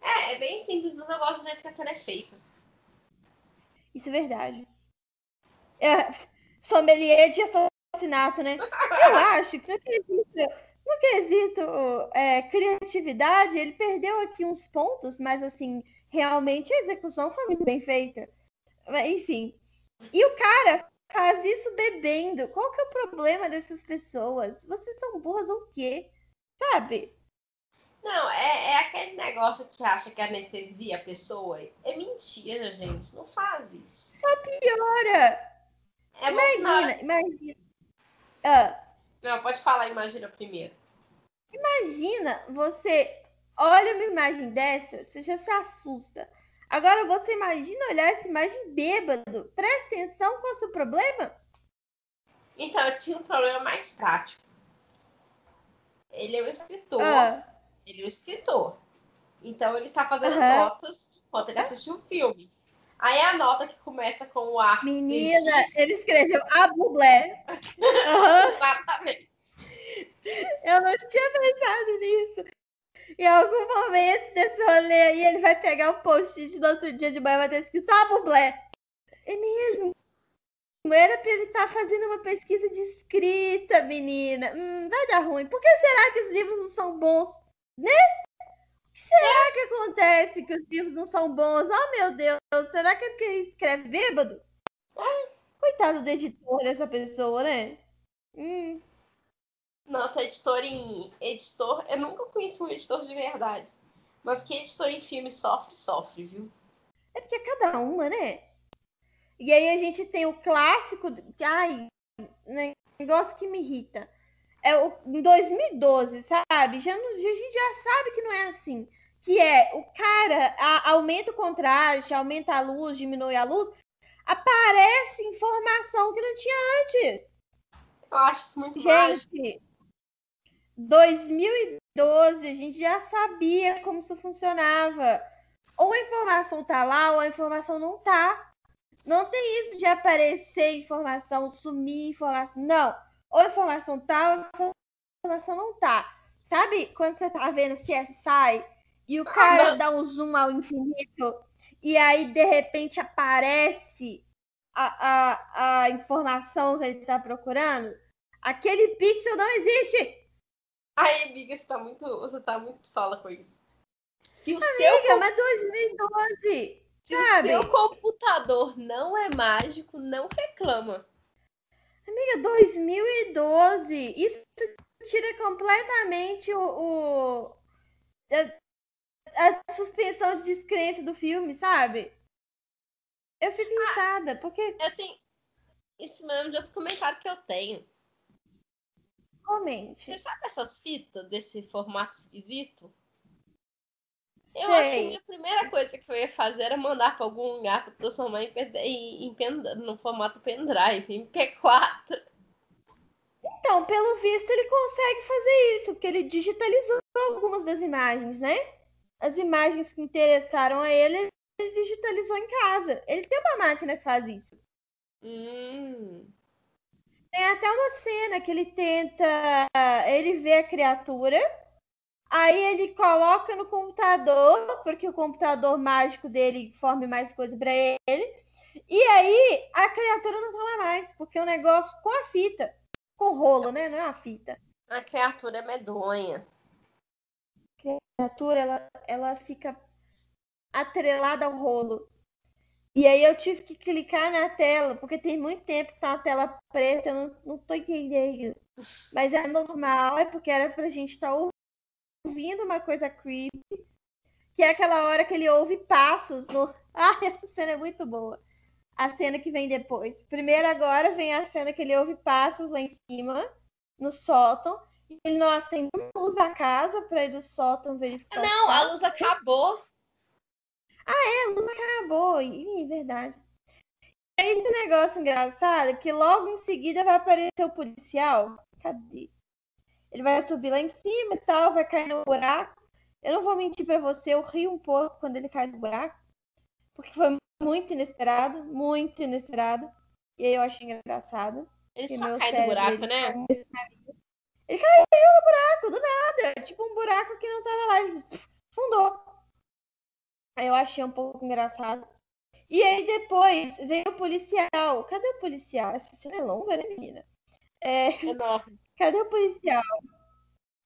É, é bem simples, mas eu gosto do jeito que a cena é feita. Isso é verdade. É, sommelier de assassinato, né? Eu acho que no quesito, no quesito é, criatividade, ele perdeu aqui uns pontos, mas assim, realmente a execução foi muito bem feita. Enfim. E o cara faz isso bebendo. Qual que é o problema dessas pessoas? Vocês são burras ou o quê? Sabe? Não, é, é aquele negócio que acha que anestesia a pessoa. É mentira, gente. Não faz isso. Piora! É bom Imagina, imagina. Ah, Não, pode falar, imagina primeiro. Imagina, você olha uma imagem dessa, você já se assusta. Agora você imagina olhar essa imagem bêbado. Presta atenção qual é o seu problema. Então, eu tinha um problema mais prático. Ele é o escritor. Ah, Ele é o escritor. Então, ele está fazendo Aham. notas enquanto ele assiste o filme. Aí a nota que começa com o ar. menina, ele escreveu a bublé. Aham, Exatamente. eu não tinha pensado nisso. Em algum momento desse rolê aí, ele vai pegar o post-it do outro dia de manhã e vai ter escrito a bublé. É mesmo. Era pra ele estar fazendo uma pesquisa de escrita, menina. Hum, vai dar ruim. Por que será que os livros não são bons? Né? O que será que acontece que os livros não são bons? Oh, meu Deus. Será que é porque ele escreve bêbado? Coitado do editor dessa pessoa, né? Hum, Nossa, editor em. Editor. Eu nunca conheci um editor de verdade. Mas quem editou em filme sofre, sofre, viu? É porque é cada uma, né? E aí a gente tem o clássico. Ai, negócio que me irrita. É o, em 2012, sabe? Já, a gente já sabe que não é assim. Que é o cara a, aumenta o contraste, aumenta a luz, diminui a luz, aparece informação que não tinha antes. Eu acho isso muito Gente, mágico. 2012, a gente já sabia como isso funcionava. Ou a informação tá lá, ou a informação não tá. Não tem isso de aparecer informação, sumir informação. Não. Ou a informação tá, ou a informação não tá. Sabe quando você tá vendo CSI e o cara ah, dá um zoom ao infinito e aí de repente aparece a, a, a informação que ele tá procurando? Aquele pixel não existe! Ai, amiga, você tá muito, você tá muito pistola com isso. Se o amiga, seu... mas 2012! Se sabe? o seu computador não é mágico, não reclama. Amiga, 2012. Isso tira completamente o, o a, a, suspensão de descrença do filme, sabe? Eu fico ah, irritada, porque. Eu tenho. Isso mesmo de outro comentário que eu tenho. Comente. Você sabe essas fitas desse formato esquisito? Eu acho que a primeira coisa que eu ia fazer era mandar para algum lugar para transformar em, em, em, no formato pendrive, em P4. Então, pelo visto, ele consegue fazer isso, porque ele digitalizou algumas das imagens, né? As imagens que interessaram a ele, ele digitalizou em casa. Ele tem uma máquina que faz isso. Hum. Tem até uma cena que ele tenta. Ele vê a criatura Aí ele coloca no computador, porque o computador mágico dele forme mais coisa para ele. E aí a criatura não tá lá mais, porque o negócio com a fita, com o rolo, né? Não é a fita. A criatura é medonha. A criatura, ela, ela fica atrelada ao rolo. E aí eu tive que clicar na tela, porque tem muito tempo que tá uma tela preta, eu não, não tô entendendo. Mas é normal, é porque era pra gente estar tá ouvindo uma coisa creepy, que é aquela hora que ele ouve passos no. Ah, essa cena é muito boa. A cena que vem depois. Primeiro, agora vem a cena que ele ouve passos lá em cima, no sótão. Ele não acende a luz da casa para ir do sótão verificar. Não, a luz acabou. Ah, é, a luz acabou. Ih, verdade. E aí, esse negócio engraçado que logo em seguida vai aparecer o policial. Cadê? Ele vai subir lá em cima e tal, vai cair no buraco. Eu não vou mentir para você, eu ri um pouco quando ele cai no buraco, porque foi muito inesperado, muito inesperado. E aí eu achei engraçado. Ele só cai no buraco, né? Ele caiu no buraco, do nada. Tipo um buraco que não tava lá. Ele fundou. Aí eu achei um pouco engraçado. E aí depois veio o policial. Cadê o policial? Essa cena é longa, né, menina? É... Enorme. Cadê o policial?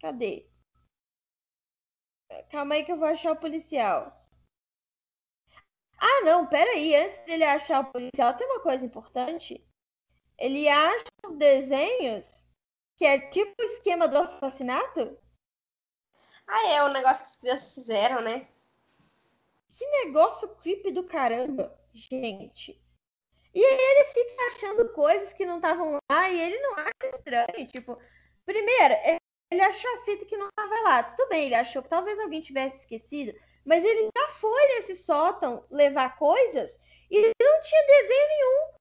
Cadê? Calma aí que eu vou achar o policial. Ah, não, peraí. Antes dele achar o policial, tem uma coisa importante. Ele acha os desenhos, que é tipo o esquema do assassinato. Ah, é o negócio que as crianças fizeram, né? Que negócio creepy do caramba, gente. E ele fica achando coisas que não estavam lá e ele não acha estranho. Tipo, primeiro, ele achou a fita que não estava lá. Tudo bem, ele achou que talvez alguém tivesse esquecido, mas ele já foi nesse sótão levar coisas e não tinha desenho nenhum.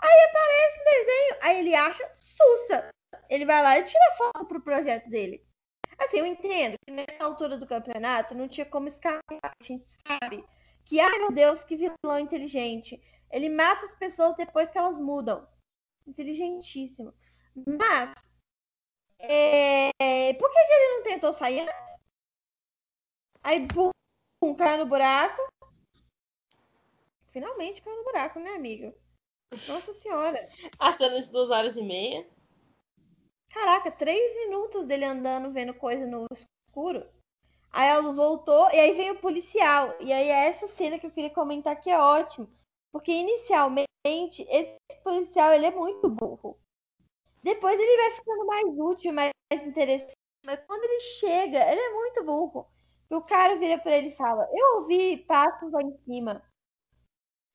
Aí aparece o desenho, aí ele acha sussa. Ele vai lá e tira foto pro projeto dele. Assim, eu entendo que nessa altura do campeonato não tinha como escapar. A gente sabe que, ai meu Deus, que vilão inteligente. Ele mata as pessoas depois que elas mudam. Inteligentíssimo. Mas, é... por que, que ele não tentou sair antes? Aí, pum, caiu no buraco. Finalmente caiu no buraco, né, amigo? Nossa senhora. A cena de duas horas e meia. Caraca, três minutos dele andando, vendo coisa no escuro. Aí a luz voltou e aí vem o policial. E aí é essa cena que eu queria comentar que é ótimo. Porque inicialmente esse policial ele é muito burro. Depois ele vai ficando mais útil, mais interessante. Mas quando ele chega, ele é muito burro. E o cara vira pra ele e fala: Eu ouvi passos lá em cima.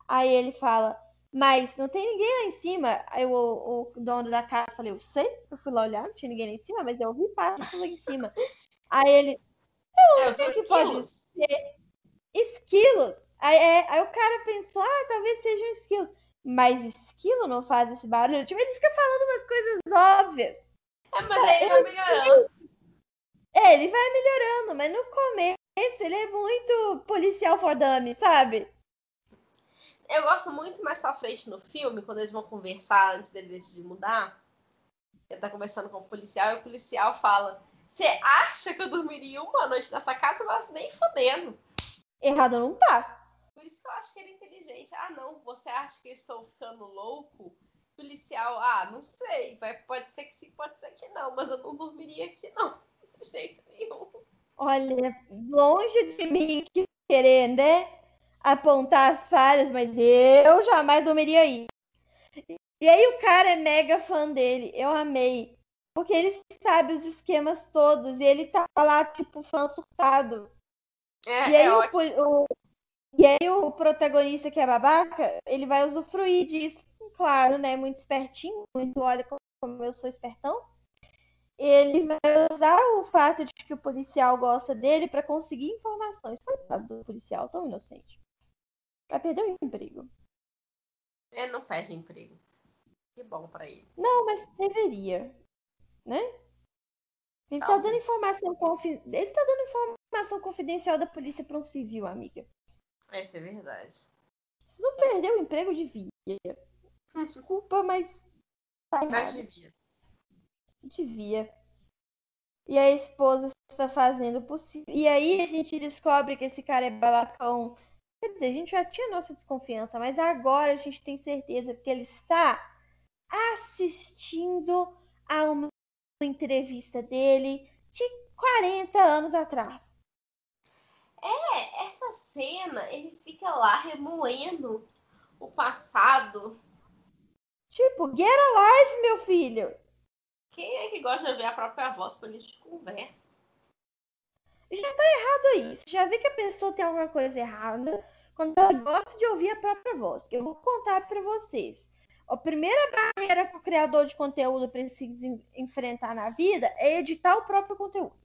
Aí ele fala: Mas não tem ninguém lá em cima. Aí o, o dono da casa falou: Eu sei, eu fui lá olhar, não tinha ninguém lá em cima, mas eu ouvi passos lá em cima. Aí ele: Eu não sei o que pode ser. Esquilos. Aí, é, aí o cara pensou: Ah, talvez sejam esquilos. Mas esquilo não faz esse barulho. Tipo, ele fica falando umas coisas óbvias. É, mas aí ele vai melhorando. É, ele vai melhorando, mas no começo ele é muito policial for dummy, sabe? Eu gosto muito mais pra frente no filme, quando eles vão conversar antes dele decidir mudar. Ele tá conversando com o policial e o policial fala: Você acha que eu dormiria uma noite nessa casa? Mas nem fodendo. Errado não tá. Por isso que eu acho que ele é inteligente. Ah, não, você acha que eu estou ficando louco? Policial, ah, não sei. Vai, pode ser que sim, pode ser que não, mas eu não dormiria aqui, não. De jeito nenhum. Olha, longe de mim querer, né? Apontar as falhas, mas eu jamais dormiria aí. E aí o cara é mega fã dele. Eu amei. Porque ele sabe os esquemas todos. E ele tá lá, tipo, fã surtado. É, e aí é o, o- e aí o protagonista que é babaca, ele vai usufruir disso, claro, né? Muito espertinho, muito olha como eu sou espertão. Ele vai usar o fato de que o policial gosta dele pra conseguir informações. Coitado do policial, tão inocente. Vai perder o emprego. Ele não perde emprego. Que bom pra ele. Não, mas deveria, né? Ele tá Talvez. dando informação confi... ele tá dando informação confidencial da polícia pra um civil, amiga. Essa é verdade. Se não perder o emprego, devia. Desculpa, mas tá Mas devia. Devia. E a esposa está fazendo o possível. E aí a gente descobre que esse cara é babacão. Quer dizer, a gente já tinha nossa desconfiança, mas agora a gente tem certeza porque ele está assistindo a uma entrevista dele de 40 anos atrás. É, essa cena, ele fica lá remoendo o passado. Tipo, get alive, meu filho. Quem é que gosta de ouvir a própria voz quando a gente conversa? Errado isso. Já vi que a pessoa tem alguma coisa errada quando ela gosta de ouvir a própria voz. Eu vou contar para vocês. A primeira barreira que o criador de conteúdo precisa en- enfrentar na vida é editar o próprio conteúdo.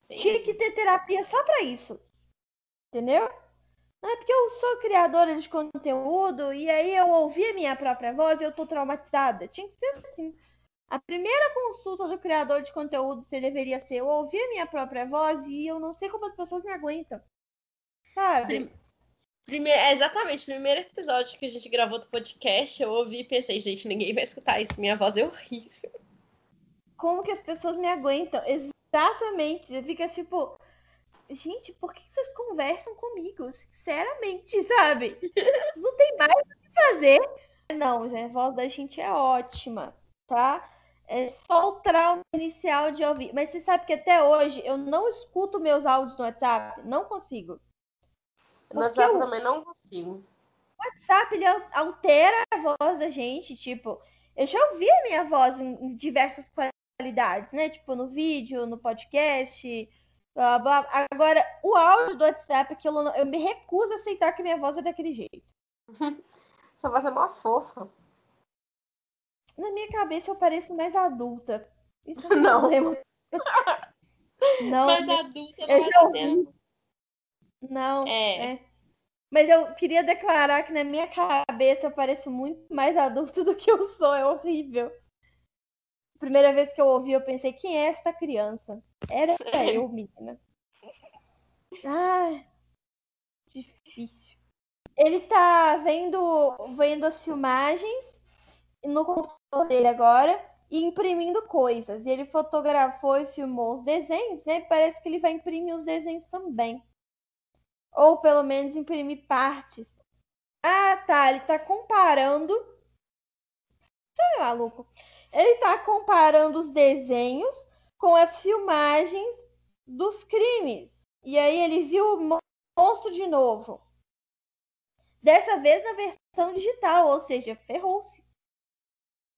Sim. Tinha que ter terapia só para isso. Entendeu? Não é porque eu sou criadora de conteúdo e aí eu ouvi a minha própria voz e eu tô traumatizada. Tinha que ser assim. A primeira consulta do criador de conteúdo você deveria ser eu ouvi a minha própria voz e eu não sei como as pessoas me aguentam. Sabe? Prim- Primeiro, é exatamente, primeiro episódio que a gente gravou do podcast, eu ouvi e pensei, gente, ninguém vai escutar isso, minha voz é horrível. Como que as pessoas me aguentam? Exatamente. Fica tipo, gente, por que vocês conversam comigo? Sinceramente, sabe? Não tem mais o que fazer. Não, gente, a voz da gente é ótima, tá? É só o trauma inicial de ouvir. Mas você sabe que até hoje eu não escuto meus áudios no WhatsApp. Não consigo. No WhatsApp eu- também não consigo. O WhatsApp ele al- altera a voz da gente. Tipo, eu já ouvi a minha voz em, diversas qualidades, né? Tipo, no vídeo, no podcast. Blá, blá. Agora, o áudio do WhatsApp, aquilo, não- eu me recuso a aceitar que minha voz é daquele jeito. Sua voz é mó fofa. Na minha cabeça eu pareço mais adulta. Isso é um Não. Não, Mas adulta eu não já ouvi. Não. É. é. Mas eu queria declarar que na minha cabeça eu pareço muito mais adulta do que eu sou. É horrível. Primeira vez que eu ouvi, eu pensei, quem é esta criança? Era eu, menina. Ai, difícil. Ele tá vendo, vendo as filmagens no computador dele agora e imprimindo coisas. E ele fotografou e filmou os desenhos, né? Parece que ele vai imprimir os desenhos também. Ou pelo menos imprimir partes. Ah, tá. Ele tá comparando. Você é maluco. Ele tá comparando os desenhos com as filmagens dos crimes. E aí ele viu o mo- monstro de novo. Dessa vez na versão digital, ou seja, ferrou-se.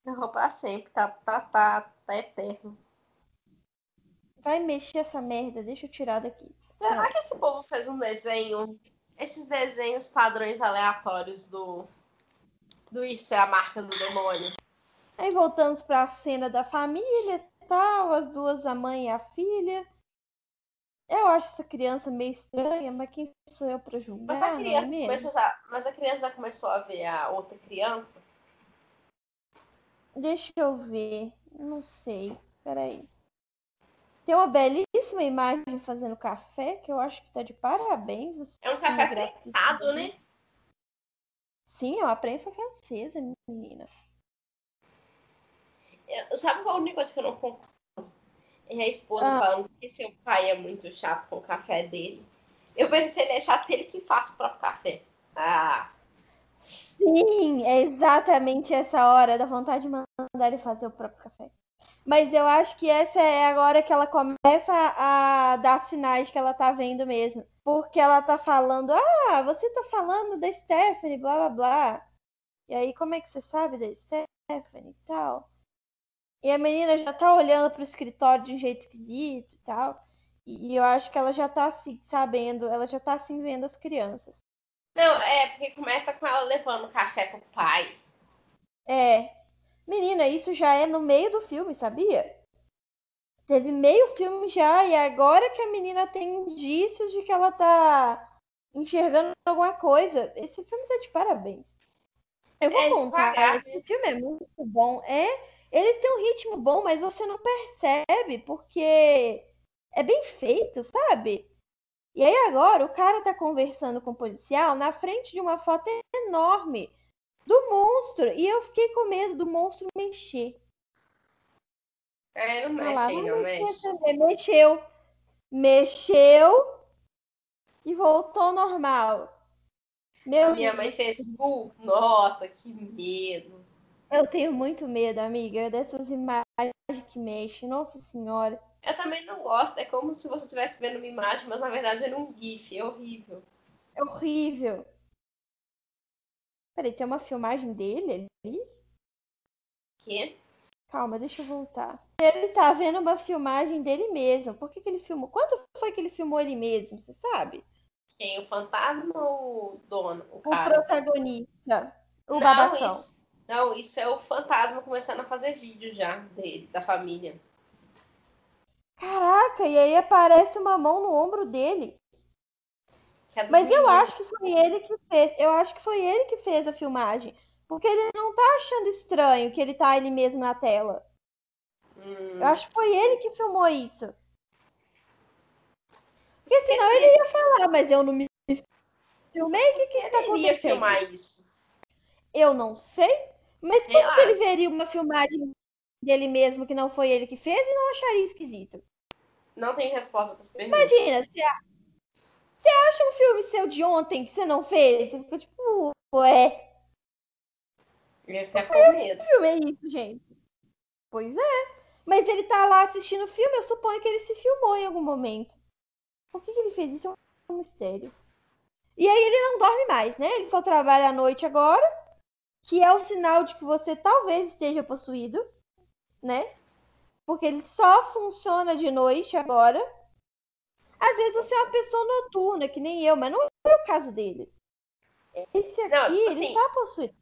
Errou pra sempre, tá, tá, tá, tá eterno. Vai mexer essa merda, deixa eu tirar daqui. Será que esse povo fez um desenho? Esses desenhos padrões aleatórios do. Do Isso é a marca do demônio. Aí voltamos para a cena da família tal, as duas, a mãe e a filha. Eu acho essa criança meio estranha, mas quem sou eu para julgar? Mas a, criança é começou já, mas a criança já começou a ver a outra criança? Deixa eu ver. Não sei. Peraí. Tem uma belíssima imagem fazendo café, que eu acho que tá de parabéns. É um café prensado, né? Sim, é uma prensa francesa, menina. Eu, sabe qual a única coisa que eu não concordo? É a esposa ah. falando que seu pai é muito chato com o café dele. Eu pensei, se ele é chato, ele que faz o próprio café. Ah. Sim, é exatamente essa hora da vontade de mandar ele fazer o próprio café. Mas eu acho que essa é agora que ela começa a dar sinais que ela tá vendo mesmo. Porque ela tá falando, ah, você tá falando da Stephanie, blá blá blá. E aí, como é que você sabe da Stephanie e tal? E a menina já tá olhando pro escritório de um jeito esquisito e tal. E eu acho que ela já tá assim, sabendo, ela já tá assim vendo as crianças. Não, é, porque começa com ela levando café pro pai. É. Menina, isso já é no meio do filme, sabia? Teve meio filme já, e agora que a menina tem indícios de que ela tá enxergando alguma coisa. Esse filme tá de parabéns. Eu vou é contar, esse filme é muito bom. É, ele tem um ritmo bom, mas você não percebe, porque é bem feito, sabe? E aí agora o cara tá conversando com o policial na frente de uma foto enorme do monstro. E eu fiquei com medo do monstro mexer. É, não mexe, lá, não, mexe. Mexeu. Mexeu e voltou normal. Meu minha Deus. mãe fez, uh, nossa, que medo. Eu tenho muito medo, amiga, dessas imagens que mexem. Nossa senhora. Eu também não gosto. É como se você estivesse vendo uma imagem, mas na verdade era um GIF. É horrível. É horrível. Peraí, tem uma filmagem dele ali? Quê? Calma, deixa eu voltar. Ele tá vendo uma filmagem dele mesmo. Por que, que ele filmou? Quando foi que ele filmou ele mesmo? Você sabe? Quem? O fantasma ou o dono? O, o protagonista. O não. Isso, não, isso é o fantasma começando a fazer vídeo já dele, da família. Caraca, e aí aparece uma mão no ombro dele. É Mas eu acho que foi ele que fez. Eu acho que foi ele que fez a filmagem. Porque ele não tá achando estranho que ele tá ele mesmo na tela. Hum. Eu acho que foi ele que filmou isso. Porque senão ele ia falar, mas eu não me filmei, o que, que ele tá acontecendo? ia filmar isso. Eu não sei, mas como que ele veria uma filmagem dele mesmo que não foi ele que fez e não acharia esquisito? Não tem resposta pra você Imagina, você, você acha um filme seu de ontem que você não fez? Você fica tipo, ué. Eu ia ficar com medo. Que filme é isso, gente? Pois é. Mas ele tá lá assistindo o filme, eu suponho que ele se filmou em algum momento. Por que, que ele fez isso? É um mistério. E aí ele não dorme mais, né? Ele só trabalha à noite agora, que é o sinal de que você talvez esteja possuído né? Porque ele só funciona de noite agora. Às vezes você é uma pessoa noturna, que nem eu, mas não é o caso dele. Esse aqui, não, tipo ele assim, tá possuído.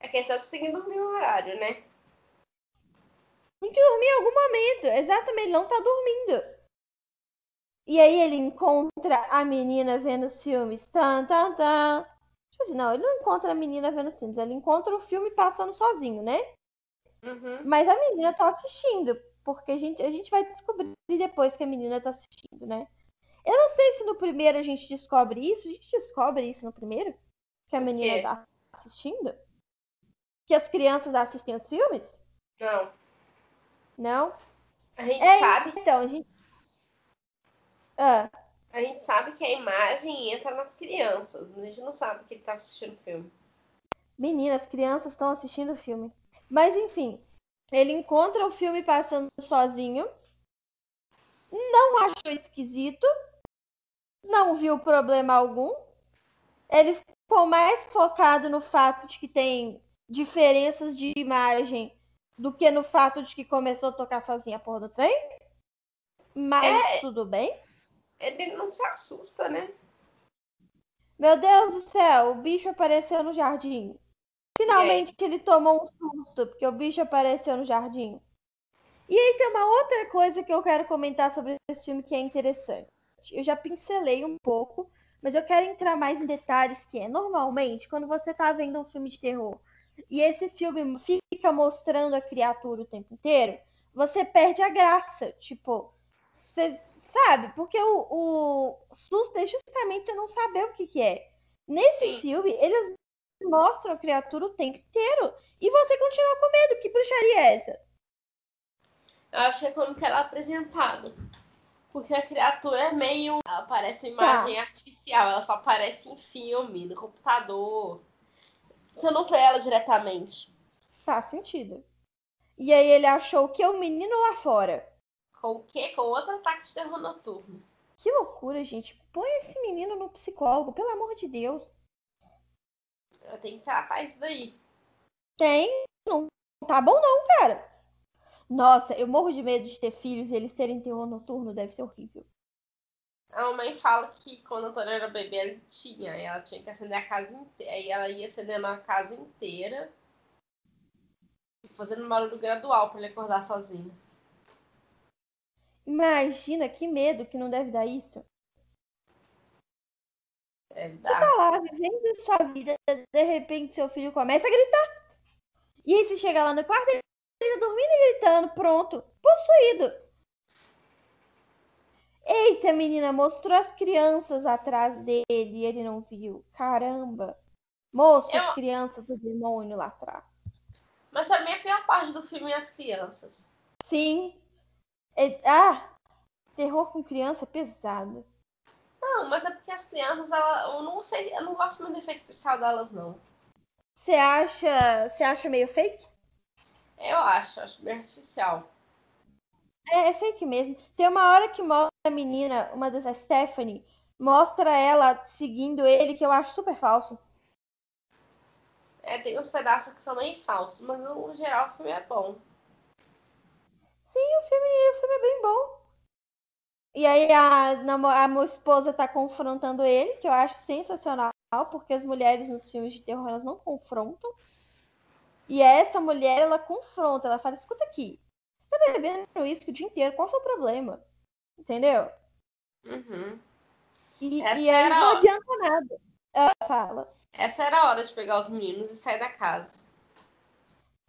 É questão de seguir dormir no horário, né? Tem que dormir em algum momento. Exatamente, ele não tá dormindo. E aí ele encontra a menina vendo os filmes. Tan, tan, tan. Tipo assim, não, ele não encontra a menina vendo os filmes. Ele encontra o filme passando sozinho, né? Uhum. Mas a menina tá assistindo, porque a gente, a gente vai descobrir depois que a menina tá assistindo, né? Eu não sei se no primeiro a gente descobre isso. A gente descobre isso no primeiro? Que a menina tá assistindo? Que as crianças assistem os filmes? Não. Não? A gente é, sabe. Então, a gente. Ah. A gente sabe que a imagem entra nas crianças. A gente não sabe que ele tá assistindo o filme. Menina, as crianças estão assistindo o filme. Mas enfim, ele encontra o filme passando sozinho, não achou esquisito, não viu problema algum. Ele ficou mais focado no fato de que tem diferenças de imagem do que no fato de que começou a tocar sozinha a porra do trem. Mas é... tudo bem. Ele não se assusta, né? Meu Deus do céu, o bicho apareceu no jardim. Finalmente ele tomou um susto, porque o bicho apareceu no jardim. E aí tem uma outra coisa que eu quero comentar sobre esse filme que é interessante. Eu já pincelei um pouco, mas eu quero entrar mais em detalhes que é normalmente quando você tá vendo um filme de terror e esse filme fica mostrando a criatura o tempo inteiro, você perde a graça. Tipo, você sabe? Porque o, o susto é justamente você não saber o que, que é. Nesse Sim. filme, eles mostram a criatura o tempo inteiro e você continua com medo. Que bruxaria é essa? Eu achei como que ela é apresentada. Porque a criatura é meio. Ela parece imagem tá. artificial, ela só aparece em filme, no computador. Você não vê ela diretamente. Faz sentido. E aí ele achou que é o menino lá fora. Com o quê? Com outro ataque de terror noturno. Que loucura, gente. Põe esse menino no psicólogo, pelo amor de Deus. Eu tenho que tratar isso daí. Tem? Não tá bom não, cara. Nossa, eu morro de medo de ter filhos e eles terem terror noturno, deve ser horrível. A mãe fala que quando a Antônia era bebê, ela tinha. Ela tinha que acender a casa inteira. Aí ela ia acendendo a casa inteira. E fazendo um barulho gradual para ele acordar sozinho. Imagina que medo que não deve dar isso. Deve dar. Você tá lá vivendo sua vida, de repente seu filho começa a gritar. E aí você chega lá no quarto, ele tá dormindo e gritando, pronto, possuído. Eita, menina, mostrou as crianças atrás dele e ele não viu. Caramba. Moço, Eu... as crianças do demônio lá atrás. Mas pra mim a pior parte do filme é as crianças. Sim. É... Ah, terror com criança é pesado. Não, mas é porque as crianças, ela, eu não sei, eu não gosto muito do efeito especial delas, não. Você acha, você acha meio fake? Eu acho, acho bem artificial. É, é fake mesmo. Tem uma hora que mostra a menina, uma das a Stephanie, mostra ela seguindo ele, que eu acho super falso. É, tem uns pedaços que são bem falsos, mas no geral o filme é bom. Sim, o filme, o filme é bem bom. E aí a, a, a esposa tá confrontando ele, que eu acho sensacional, porque as mulheres nos filmes de terror elas não confrontam. E essa mulher, ela confronta, ela fala, escuta aqui, você tá bebendo isso o dia inteiro, qual é o seu problema? Entendeu? Uhum. E, e aí não adianta nada. Ela fala. Essa era a hora de pegar os meninos e sair da casa.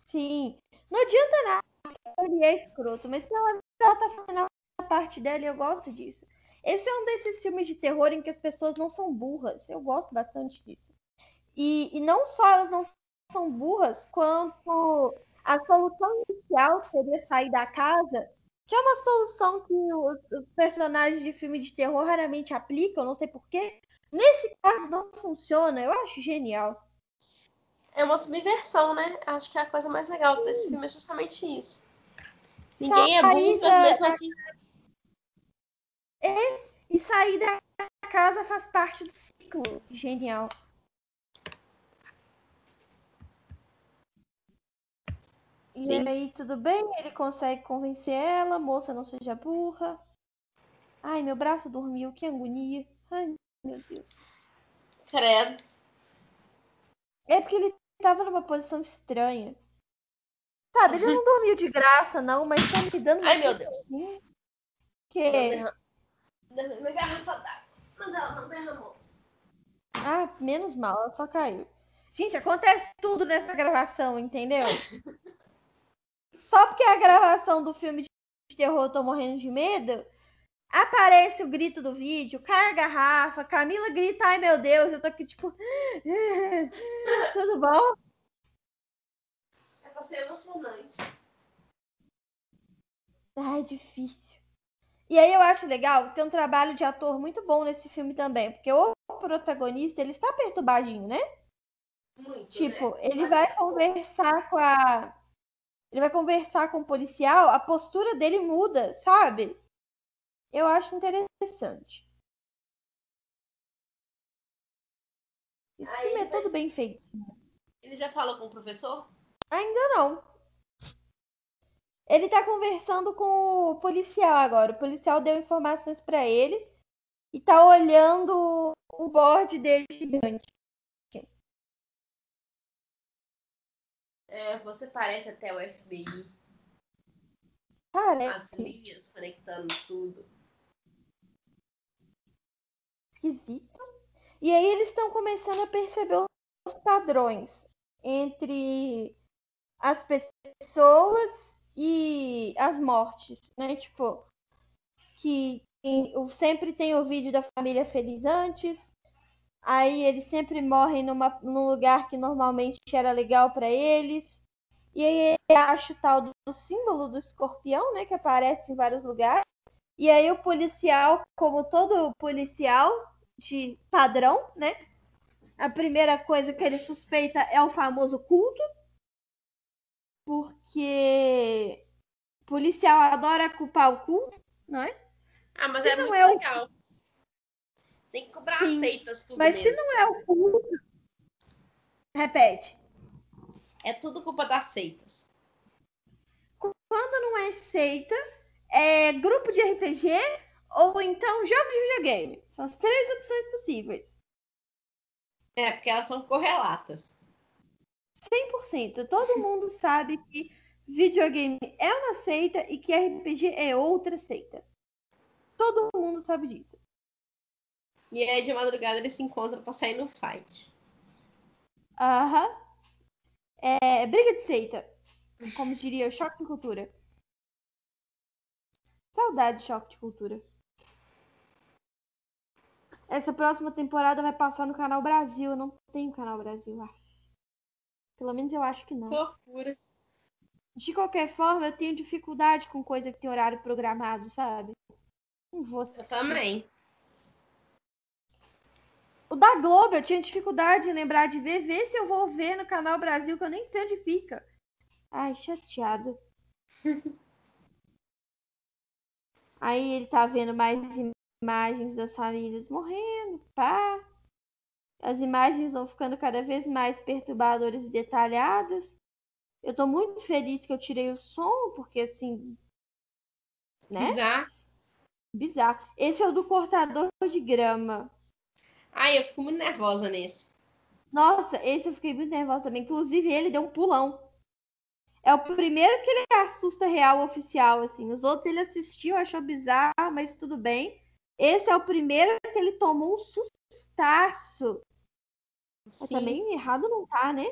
Sim. Não adianta nada. Ele é escroto, mas ela, ela tá fazendo a parte dela e eu gosto disso. Esse é um desses filmes de terror em que as pessoas não são burras. Eu gosto bastante disso. E, e não só elas não são burras, quanto a solução inicial seria sair da casa, que é uma solução que os, personagens de filme de terror raramente aplicam, não sei porquê. Nesse caso não funciona, eu acho genial. É uma subversão, né? Acho que é a coisa mais legal desse filme é justamente isso. Ninguém é burro, mas mesmo assim. É, e sair da casa faz parte do ciclo. Genial. Sim. E aí, tudo bem? Ele consegue convencer ela, moça, não seja burra. Ai, meu braço dormiu, que agonia. Ai, meu Deus. Credo. É porque ele tava numa posição estranha. Sabe, ele não dormiu de graça, não, mas tá me dando. Ai, meu Deus. Assim. Que? Derramei minha garrafa d'água, mas ela não derramou. Ah, menos mal, ela só caiu. Gente, acontece tudo nessa gravação, entendeu? Só porque a gravação do filme de terror eu tô morrendo de medo, aparece o grito do vídeo, cai a garrafa, Camila grita, ai meu Deus, eu tô aqui tipo. Tudo bom? É pra ser emocionante. Ai, difícil. E aí eu acho legal ter um trabalho de ator muito bom nesse filme também, porque o protagonista, ele está perturbadinho, né? Muito, tipo, né? ele vai conversar com a ele vai conversar com o policial, a postura dele muda, sabe? Eu acho interessante. Esse filme é todo bem feito. Ele já falou com o professor? Ainda não. Ele tá conversando com o policial agora. O policial deu informações para ele e tá olhando o board dele gigante. É, você parece até o FBI. Parece. As linhas conectando tudo. Esquisito. E aí eles estão começando a perceber os padrões entre as pessoas e as mortes, né? Tipo, que tem, sempre tem o vídeo da família feliz antes, aí eles sempre morrem numa, num lugar que normalmente era legal para eles. E aí ele acha o tal do, do símbolo do escorpião, né? Que aparece em vários lugares. E aí o policial, como todo policial de padrão, né? A primeira coisa que ele suspeita é o famoso culto. Porque policial adora culpar o culto, não é? Ah, mas Se é muito é o- legal. Tem que cobrar Sim, aceitas tudo Mas se mesmo. não é o culto. Repete. É tudo culpa das seitas. Quando não é seita, é grupo de RPG ou então jogo de videogame. São as três opções possíveis. É, porque elas são correlatas. 100%. Todo mundo sabe que videogame é uma seita e que RPG é outra seita. Todo mundo sabe disso. E aí de madrugada eles se encontram pra sair no fight. Aham. É briga de seita. Como diria o choque de cultura. Saudade de choque de cultura. Essa próxima temporada vai passar no canal Brasil. Eu não tenho canal Brasil, acho. Pelo menos eu acho que não. Loucura. De qualquer forma, eu tenho dificuldade com coisa que tem horário programado, sabe? Não vou Eu também. O da Globo eu tinha dificuldade em lembrar de ver, ver se eu vou ver no canal Brasil, que eu nem sei onde fica. Ai, chateada. Aí ele tá vendo mais imagens das famílias morrendo, pá. As imagens vão ficando cada vez mais perturbadoras e detalhadas. Eu tô muito feliz que eu tirei o som, porque assim. Né? Bizarro. Bizarro. Esse é o do cortador de grama. Ai, eu fico muito nervosa nesse. Nossa, esse eu fiquei muito nervosa também. Inclusive, ele deu um pulão. É o primeiro que ele assusta real oficial, assim. Os outros ele assistiu, achou bizarro, mas tudo bem. Esse é o primeiro que ele tomou um sustaço. Mas Sim, também errado não tá, né?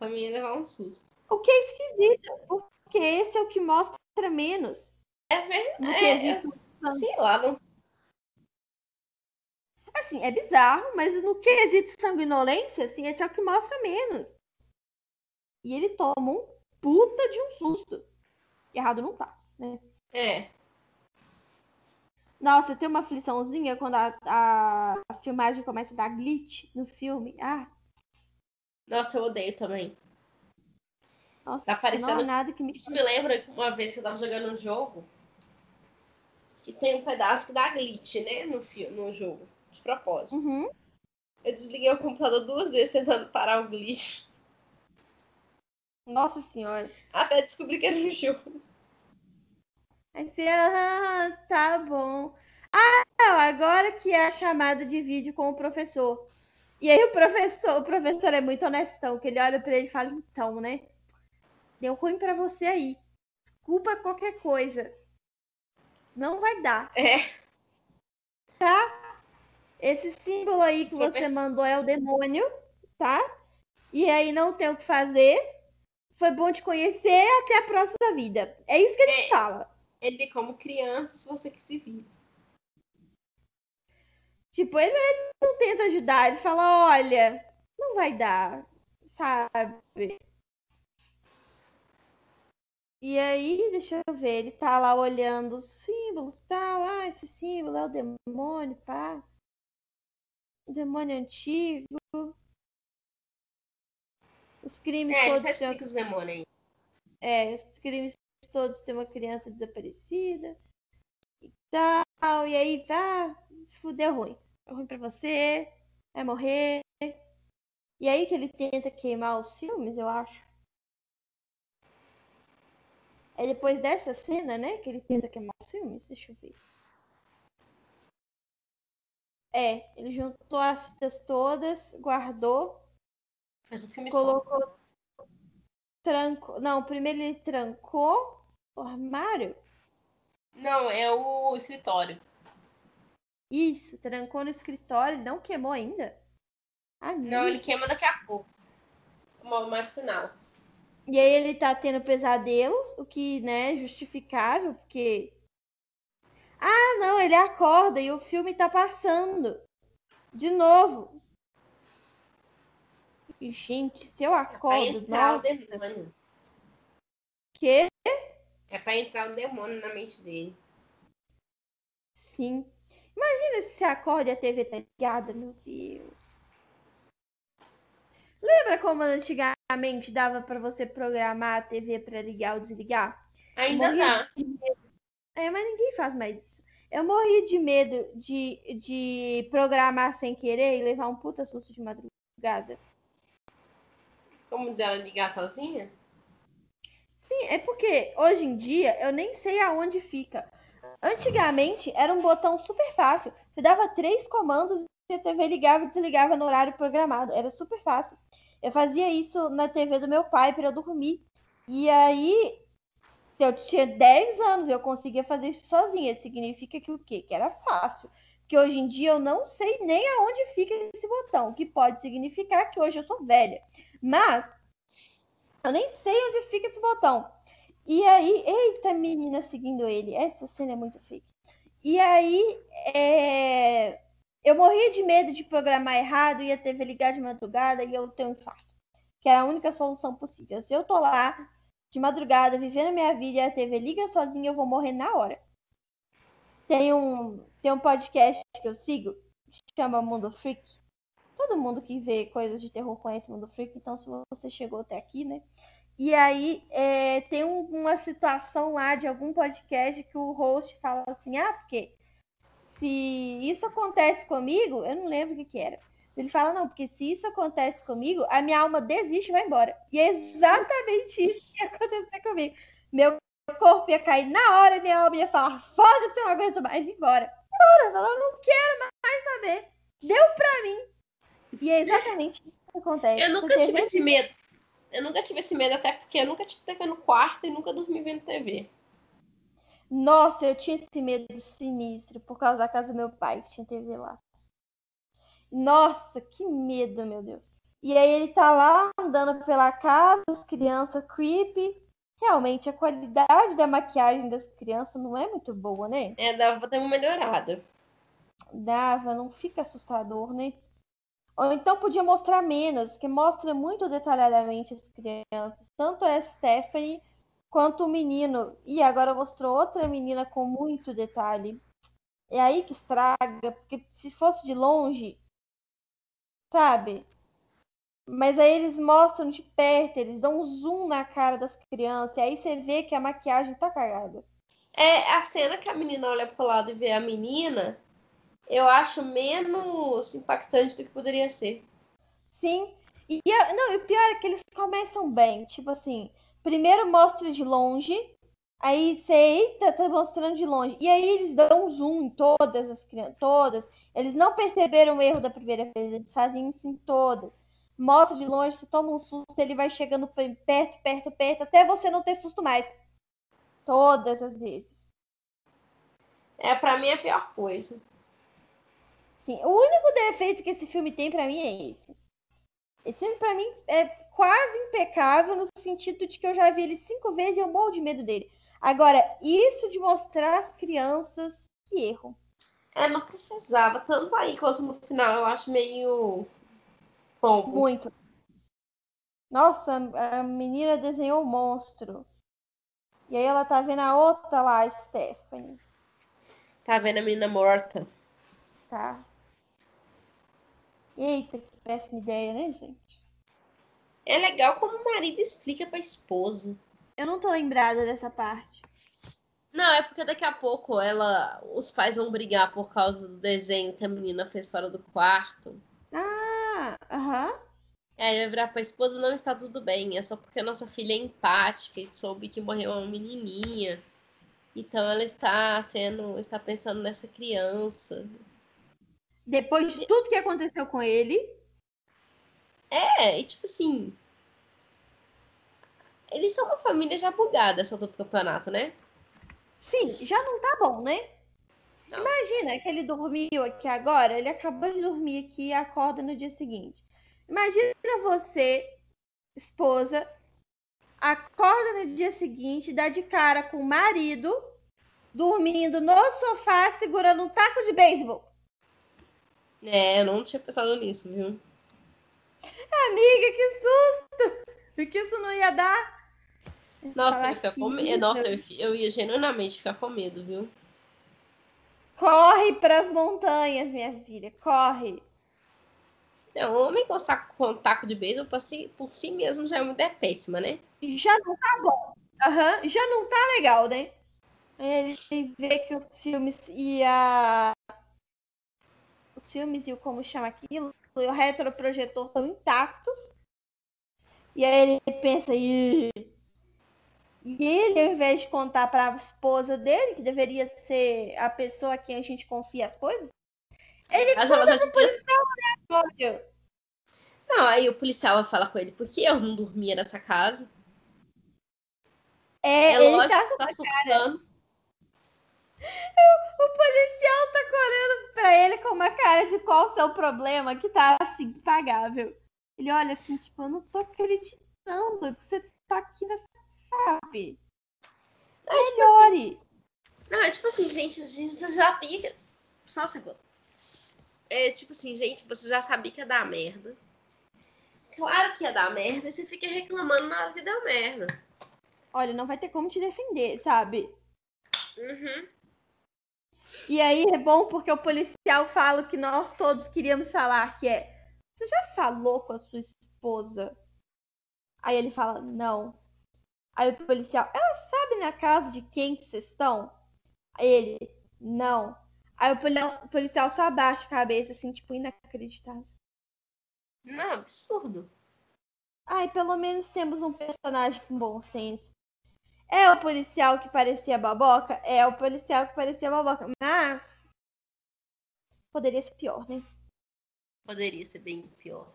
também ia levar um susto. O que é esquisito, porque esse é o que mostra menos. É verdade. É, eu- sei lá, não. Assim, é bizarro, mas no quesito sanguinolência, assim, esse é o que mostra menos. E ele toma um puta de um susto. Errado não tá, né? É. Nossa, tem uma afliçãozinha quando a, a, a filmagem começa a dar glitch no filme. Ah, Nossa, eu odeio também. nossa, Tá não parecendo há nada que me. Isso me lembra uma vez que eu tava jogando um jogo que tem um pedaço que dá glitch, né? No, no jogo, de propósito. Uhum. Eu desliguei o computador duas vezes tentando parar o glitch. Nossa senhora. Até descobrir que era um jogo. Aí você, ah, tá bom. Ah, agora que é a chamada de vídeo com o professor. E aí o professor, o professor é muito honestão, que ele olha pra ele e fala, então, né? Deu ruim pra você aí. Desculpa qualquer coisa. Não vai dar. É. Esse símbolo aí que você Professor. mandou é o demônio, tá? E aí não tem o que fazer. Foi bom te conhecer, até a próxima vida. É isso que ele É. fala. Ele, como criança, você que se vira. Tipo, ele, ele não tenta ajudar, ele fala, olha, não vai dar, sabe? E aí, deixa eu ver, ele tá lá olhando os símbolos e tal. Ah, esse símbolo é o demônio, pá. Demônio antigo. Os crimes É, todos só têm explica os demônios aí. é, os crimes todos têm uma criança desaparecida e tal. E aí, tá, fudeu ruim. É ruim pra você, vai morrer. E aí que ele tenta queimar os filmes, eu acho. É depois dessa cena, né, que ele tenta queimar os filmes? Deixa eu ver. É, ele juntou as fitas todas, guardou. Fez o filme colocou. Só. Trancou. Não, primeiro ele trancou o armário. Não, é o escritório. Isso, trancou no escritório, não queimou ainda? Ah, não, ele queima daqui a pouco. Mais final. E aí ele tá tendo pesadelos, o que, né, é justificável, porque. Ah, não, ele acorda e o filme tá passando. De novo. Gente, se eu acordo. É pra entrar nossa... o demônio. Que? É pra entrar o demônio na mente dele. Sim. Imagina se você acorda e a TV tá ligada, meu Deus. Lembra como antigamente dava para você programar a TV para ligar ou desligar? Ainda dá. É, mas ninguém faz mais isso. Eu morri de medo de, de programar sem querer e levar um puta susto de madrugada. Como dela ligar sozinha? Sim, é porque hoje em dia eu nem sei aonde fica. Antigamente era um botão super fácil. Você dava três comandos e a TV ligava e desligava no horário programado. Era super fácil. Eu fazia isso na TV do meu pai para eu dormir. E aí eu tinha 10 anos, eu conseguia fazer isso sozinha. Significa que o quê? Que era fácil. Que hoje em dia eu não sei nem aonde fica esse botão, o que pode significar que hoje eu sou velha. Mas eu nem sei onde fica esse botão. E aí, eita menina seguindo ele. Essa cena é muito fake. E aí, é... eu morria de medo de programar errado e a TV ligar de madrugada e eu ter um infarto. Que era a única solução possível. Se eu tô lá de madrugada vivendo minha vida e a TV liga sozinha, eu vou morrer na hora. Tem um, tem um podcast que eu sigo chama Mundo Freak. Todo mundo que vê coisas de terror conhece Mundo Freak, então se você chegou até aqui, né? E aí é, tem um, uma situação lá de algum podcast que o host fala assim, ah, porque se isso acontece comigo, eu não lembro o que, que era. Ele fala, não, porque se isso acontece comigo, a minha alma desiste e vai embora. E é exatamente isso que ia acontecer comigo. Meu corpo ia cair na hora, minha alma ia falar, foda-se, eu não aguento mais, ir embora. Embora, eu não quero mais saber. Deu pra mim. E é exatamente isso que acontece. Eu nunca tive esse medo. Eu nunca tive esse medo, até porque eu nunca tive TV no quarto e nunca dormi vendo TV. Nossa, eu tinha esse medo sinistro por causa da casa do meu pai, que tinha TV lá. Nossa, que medo, meu Deus. E aí ele tá lá andando pela casa, as crianças creepy. Realmente, a qualidade da maquiagem das crianças não é muito boa, né? É, dava pra ter uma melhorada. Dava, não fica assustador, né? Ou então podia mostrar menos, que mostra muito detalhadamente as crianças, tanto a Stephanie quanto o menino. E agora mostrou outra menina com muito detalhe. É aí que estraga, porque se fosse de longe, sabe? Mas aí eles mostram de perto, eles dão um zoom na cara das crianças, e aí você vê que a maquiagem tá cagada. É a cena que a menina olha pro lado e vê a menina, eu acho menos impactante do que poderia ser. Sim. E, não, e o pior é que eles começam bem. Tipo assim, primeiro mostra de longe, aí você, eita, tá mostrando de longe. E aí eles dão um zoom em todas as crianças, todas. Eles não perceberam o erro da primeira vez, eles fazem isso em todas. Mostra de longe, você toma um susto, ele vai chegando perto, perto, perto, até você não ter susto mais. Todas as vezes. É, para mim é a pior coisa. Sim, o único defeito que esse filme tem para mim é esse. Esse filme para mim é quase impecável no sentido de que eu já vi ele cinco vezes e eu morro de medo dele. Agora, isso de mostrar às crianças, que erro. É, não precisava. Tanto aí quanto no final, eu acho meio. Pombo. Muito. Nossa, a menina desenhou um monstro. E aí ela tá vendo a outra lá, a Stephanie. Tá vendo a menina morta. Tá. Eita, que péssima ideia, né, gente? É legal como o marido explica pra esposa. Eu não tô lembrada dessa parte. Não, é porque daqui a pouco ela, os pais vão brigar por causa do desenho que a menina fez fora do quarto. Ah, aham. É, vai virar pra esposa, não está tudo bem, é só porque a nossa filha é empática e soube que morreu uma menininha. Então ela está sendo, está pensando nessa criança. Depois de tudo que aconteceu com ele. É, e tipo assim. Eles são uma família já bugada essa do campeonato, né? Sim, já não tá bom, né? Não. Imagina que ele dormiu aqui agora, ele acabou de dormir aqui e acorda no dia seguinte. Imagina você, esposa, acorda no dia seguinte, dá de cara com o marido, dormindo no sofá, segurando um taco de beisebol. É, eu não tinha pensado nisso, viu? Amiga, que susto! Que isso não ia dar? Nossa, eu ia, com medo. Nossa, eu, eu ia genuinamente ficar com medo, viu? Corre pras montanhas, minha filha, corre. Não, homem com, saco, com taco de beisebol por si, por si mesmo já é uma ideia péssima, né? Já não tá bom. Aham, já não tá legal, né? Ele vê que os filmes e a. Os filmes e o como chama aquilo, e o retroprojetor estão intactos. E aí ele pensa, "Ih". E ele, ao invés de contar para a esposa dele, que deveria ser a pessoa a quem a gente confia as coisas, ele já conta pro policial aleatório. Não, aí o policial vai falar com ele, por que eu não dormia nessa casa? É, É lógico tá que você tá surtando. O policial tá olhando pra ele com uma cara de qual o seu problema, que tá assim, impagável. Ele olha assim, tipo, eu não tô acreditando que você tá aqui nessa sabe. Não, é tipo Melhore. Não, é tipo assim, gente, você já sabia. Só um segundo. É tipo assim, gente, você já sabia que ia dar merda. Claro que ia dar merda e você fica reclamando na hora que deu merda. Olha, não vai ter como te defender, sabe? Uhum. E aí é bom porque o policial fala o que nós todos queríamos falar, que é Você já falou com a sua esposa? Aí ele fala, não. Aí o policial, ela sabe na casa de quem que vocês estão? Aí ele, não. Aí o policial, o só abaixa a cabeça, assim, tipo, inacreditável. Não, absurdo. Ai, pelo menos temos um personagem com bom senso. É o policial que parecia baboca? É o policial que parecia baboca. Mas. Poderia ser pior, né? Poderia ser bem pior.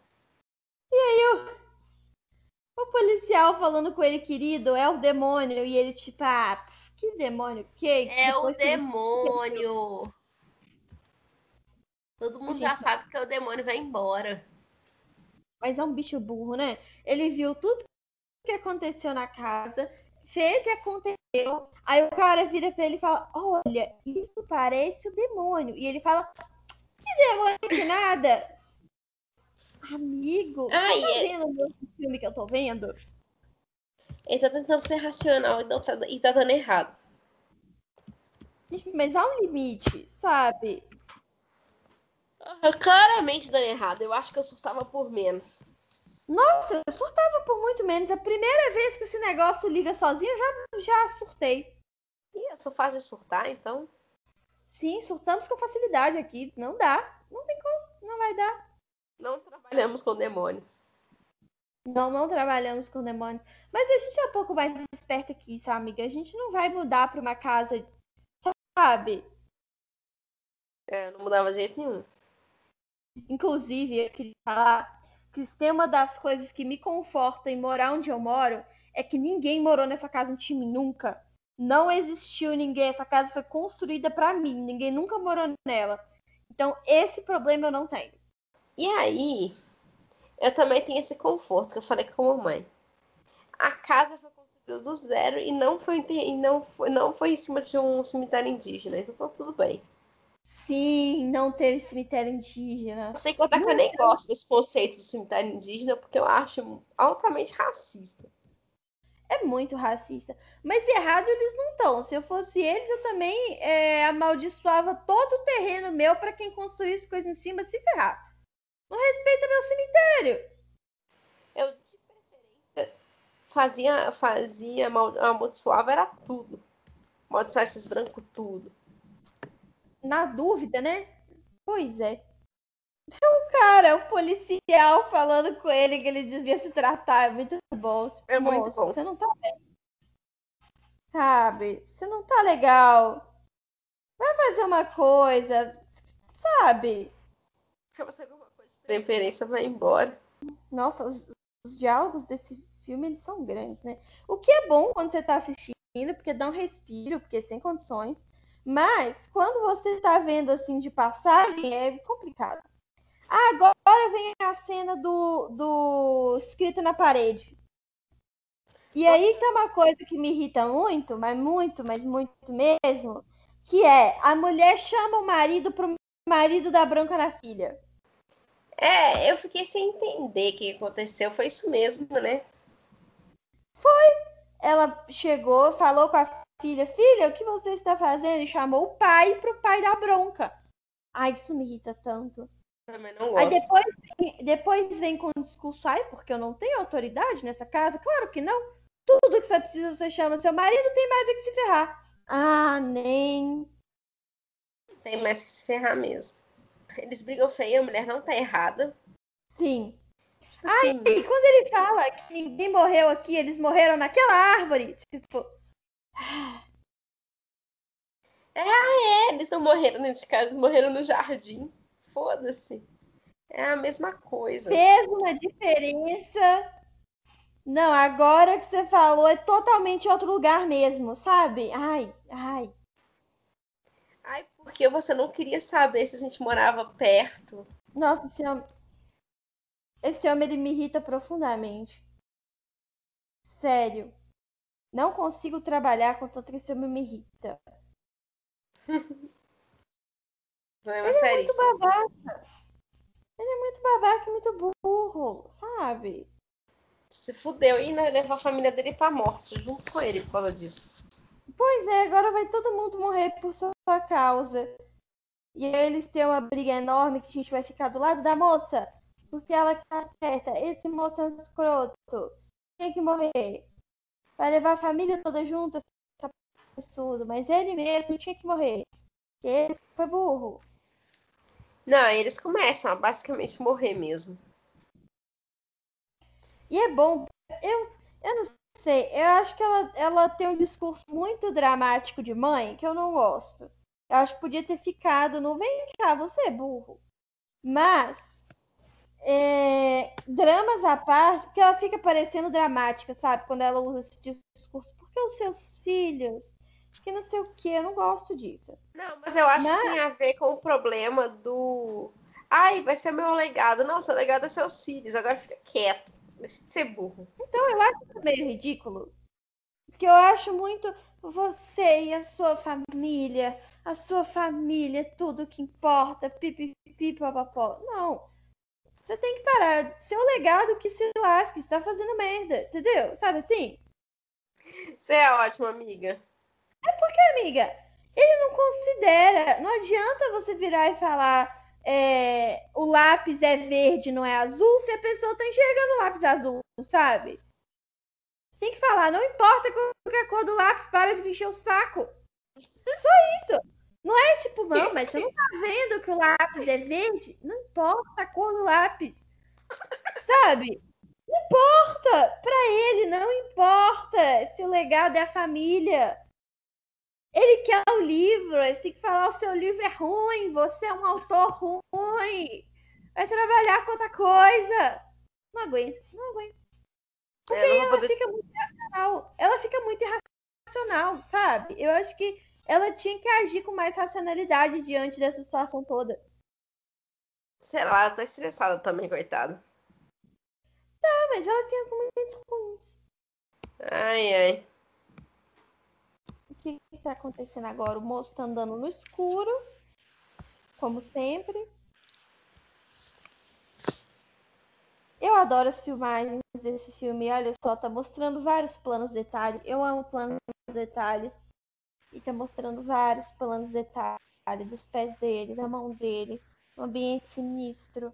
O policial falando com ele, querido, é o demônio. E ele, tipo, ah, que demônio? Que? É o ele- demônio. Todo mundo já sabe que o demônio vai embora. Mas é um bicho burro, né? Ele viu tudo que aconteceu na casa, fez e aconteceu. Aí o cara vira pra ele e fala: Olha, isso parece o demônio. E ele fala: Que demônio que nada? Amigo, Ai, tá é- vendo o filme que eu tô vendo? Ele tá tentando ser racional e, não tá, e tá dando errado. Mas há um limite, sabe? Ah, Claramente dando errado. Eu acho que eu surtava por menos. Nossa, eu surtava por muito menos. A primeira vez que esse negócio liga sozinho, eu já, já surtei. Ih, eu sou fácil de surtar, então. Sim, surtamos com facilidade aqui. Não dá. Não tem como. Não vai dar. Não trabalhamos com demônios. Não, não trabalhamos com demônios. Mas a gente é um pouco mais esperta que isso, amiga. A gente não vai mudar pra uma casa, sabe? É, não mudava de jeito nenhum. Inclusive, eu queria falar que uma das coisas que me conforta em morar onde eu moro é que ninguém morou nessa casa antes de mim, nunca. Não existiu ninguém. Essa casa foi construída pra mim. Ninguém nunca morou nela. Então, esse problema eu não tenho. E aí, eu também tenho esse conforto que eu falei com a mamãe. A casa foi construída do zero e não foi, e não foi, não foi em cima de um cemitério indígena, então tá tudo bem. Sim, não teve cemitério indígena. Sei contar que eu nem gosto desse conceito de cemitério indígena porque eu acho altamente racista. É muito racista. Mas errado eles não estão. Se eu fosse eles, eu também é, amaldiçoava todo o terreno meu para quem construísse coisa em cima se ferrar. Não respeita meu cemitério. Eu, de preferência, fazia, fazia, amal- amaldiçoava era tudo. Amaldiçoar esses brancos tudo. Na dúvida, né? Pois é. O cara, o policial falando com ele que ele devia se tratar. É muito bom. Tipo, É muito "Moço, bom. Você não tá bem. Sabe? Você não tá legal. Vai fazer uma coisa. Sabe? Preferência vai embora. Nossa, os, os diálogos desse filme eles são grandes, né? O que é bom quando você tá assistindo, porque dá um respiro, porque sem condições. Mas quando você tá vendo assim de passagem, é complicado. Agora vem a cena do, do escrito na parede. E aí tem uma coisa que me irrita muito, mas muito, mas muito mesmo, que é a mulher chama o marido pro marido da branca na filha. É, eu fiquei sem entender o que aconteceu. Foi isso mesmo, né? Foi. Ela chegou, falou com a filha: Filha, o que você está fazendo? E chamou o pai pro pai da bronca. Ai, isso me irrita tanto. Também não gosto. Aí depois, depois vem com o discurso: Ai, porque eu não tenho autoridade nessa casa? Claro que não. Tudo que você precisa, você chama seu marido, tem mais é que se ferrar. Ah, nem. Tem mais que se ferrar mesmo. Eles brigam feio, a mulher não tá errada. Sim. Tipo Ai, assim, e quando ele fala que ninguém morreu aqui, eles morreram naquela árvore. Tipo, é, eles não morreram dentro de casa, eles morreram no jardim. Foda-se. É a mesma coisa. fez uma diferença. Não, agora que você falou é totalmente outro lugar mesmo, sabe? Ai, ai. Porque você não queria saber se a gente morava perto. Nossa, esse homem. Esse homem ele me irrita profundamente. Sério. Não consigo trabalhar com tanto que esse homem me irrita. Problema Ele é muito babaca. Ele é muito babaca e muito burro, sabe? Se fudeu e ainda levou a família dele pra morte junto com ele por causa disso. Pois é, agora vai todo mundo morrer por sua causa. E aí eles têm uma briga enorme que a gente vai ficar do lado da moça. Porque ela que tá certa. Esse moço é um escroto. Tem que morrer. Vai levar a família toda junto, essa absurdo. Mas ele mesmo tinha que morrer. Porque ele foi burro. Não, eles começam a basicamente morrer mesmo. E é bom. Eu, eu não sei. Eu acho que ela, ela tem um discurso muito dramático de mãe que eu não gosto. Eu acho que podia ter ficado no vem cá, você é burro. Mas, é, dramas à parte, porque ela fica parecendo dramática, sabe? Quando ela usa esse discurso. Porque os seus filhos, que não sei o que, eu não gosto disso. Não, mas eu acho Mas- que tem a ver com o problema do. Ai, vai ser meu legado. Não, seu legado é seus filhos. Agora fica quieto. Deixa de ser burro. Então eu acho isso meio ridículo. Porque eu acho muito você e a sua família, a sua família, é tudo que importa, pipipi, papapó. Não. Você tem que parar. Seu legado que se lasque, você tá fazendo merda, entendeu? Sabe assim? Você é ótima, amiga. Amiga, ele não considera. Não adianta você virar e falar é, o lápis é verde, não é azul, se a pessoa tá enxergando o lápis azul, sabe? Tem que falar, não importa qual é a cor do lápis, para de me encher o saco. É só isso. Não é tipo, não, mas você não tá vendo que o lápis é verde? Não importa a cor do lápis. Sabe? Não importa. Pra ele, não importa se o legado é a família. Ele quer o livro, ele tem que falar o seu livro é ruim, você é um autor ruim. Vai trabalhar com outra coisa. Não aguento, não aguento. É, eu não Ela poder- fica muito irracional. Ela fica muito irracional, sabe? Eu acho que ela tinha que agir com mais racionalidade diante dessa situação toda. Sei lá, ela tá estressada também, coitada. Ah, mas ela tem argumentos ruins. Ai, ai. O que está acontecendo agora? O moço tá andando no escuro, como sempre. Eu adoro as filmagens desse filme. Olha só, tá mostrando vários planos detalhe. Eu amo planos detalhe. E tá mostrando vários planos detalhe dos pés dele, da mão dele, um ambiente sinistro.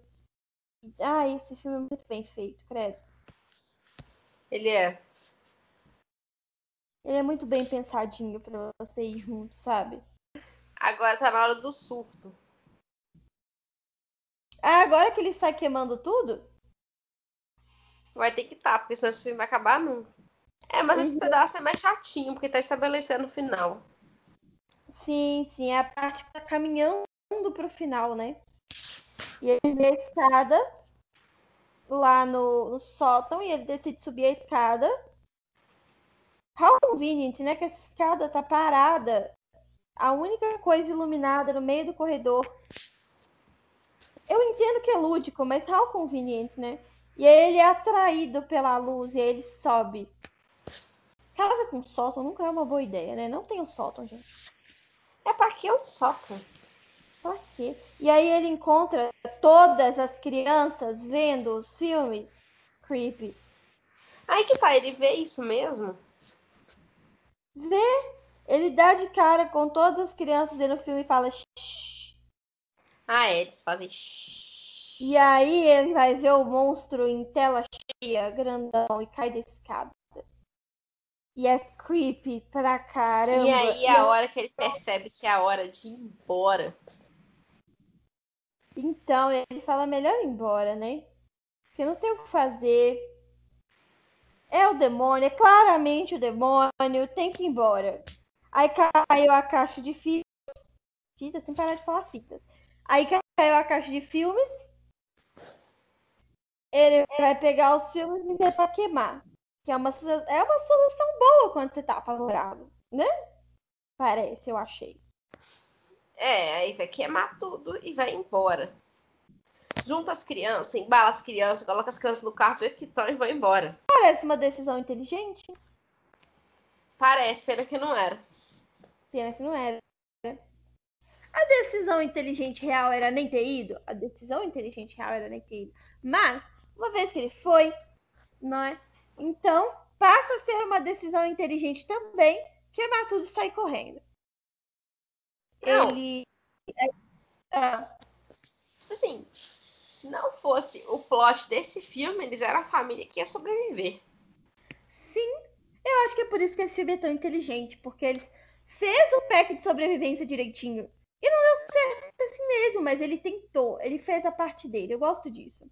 Ah, esse filme é muito bem feito, credo. Ele é. Ele é muito bem pensadinho pra você ir junto, sabe? Agora tá na hora do surto. Ah, agora que ele sai queimando tudo? Vai ter que tá, porque senão esse filme vai acabar nunca. É, mas esse Uhum. pedaço é mais chatinho, porque tá estabelecendo o final. Sim, sim, é a parte que tá caminhando pro final, né? E ele vê a escada lá no, no sótão e ele decide subir a escada. How convenient, né? Que essa escada tá parada. A única coisa iluminada no meio do corredor. Eu entendo que é lúdico, mas how convenient, né? E aí ele é atraído pela luz e aí ele sobe. Casa com sótão nunca é uma boa ideia, né? Não tem um sótão, gente. É pra que um sótão? Pra quê? E aí ele encontra todas as crianças vendo os filmes creepy. Aí que tá, ele vê isso mesmo? Vê? Ele dá de cara com todas as crianças vendo o filme e fala Shh. Ah, é, eles fazem shh. E aí ele vai ver o monstro em tela cheia, grandão, e cai da escada. E é creepy pra caramba. E aí é a hora que ele percebe que é a hora de ir embora. Então, ele fala melhor ir embora, né? Porque não tem o que fazer. É o demônio, é claramente o demônio, tem que ir embora. Aí caiu a caixa de fitas. Fitas, sem parar de falar fitas. Aí caiu a caixa de filmes. Ele vai pegar os filmes e tentar queimar. Que é uma, é uma solução boa quando você tá apavorado, né? Parece, eu achei. É, aí vai queimar tudo e vai embora. Junta as crianças, embala as crianças, coloca as crianças no carro do jeito que estão e vai embora. Parece uma decisão inteligente. Parece, pena que não era. Pena que não era. A decisão inteligente real era nem ter ido. A decisão inteligente real era nem ter ido. Mas, uma vez que ele foi, não é? Então, passa a ser uma decisão inteligente também queimar tudo e sair correndo. Não. Ele. é, ah, Tipo assim, se não fosse o plot desse filme, eles eram a família que ia sobreviver. sim, eu acho que é por isso que esse filme é tão inteligente, porque ele fez o pack de sobrevivência direitinho. E não deu certo assim mesmo, mas ele tentou, ele fez a parte dele. Eu gosto disso.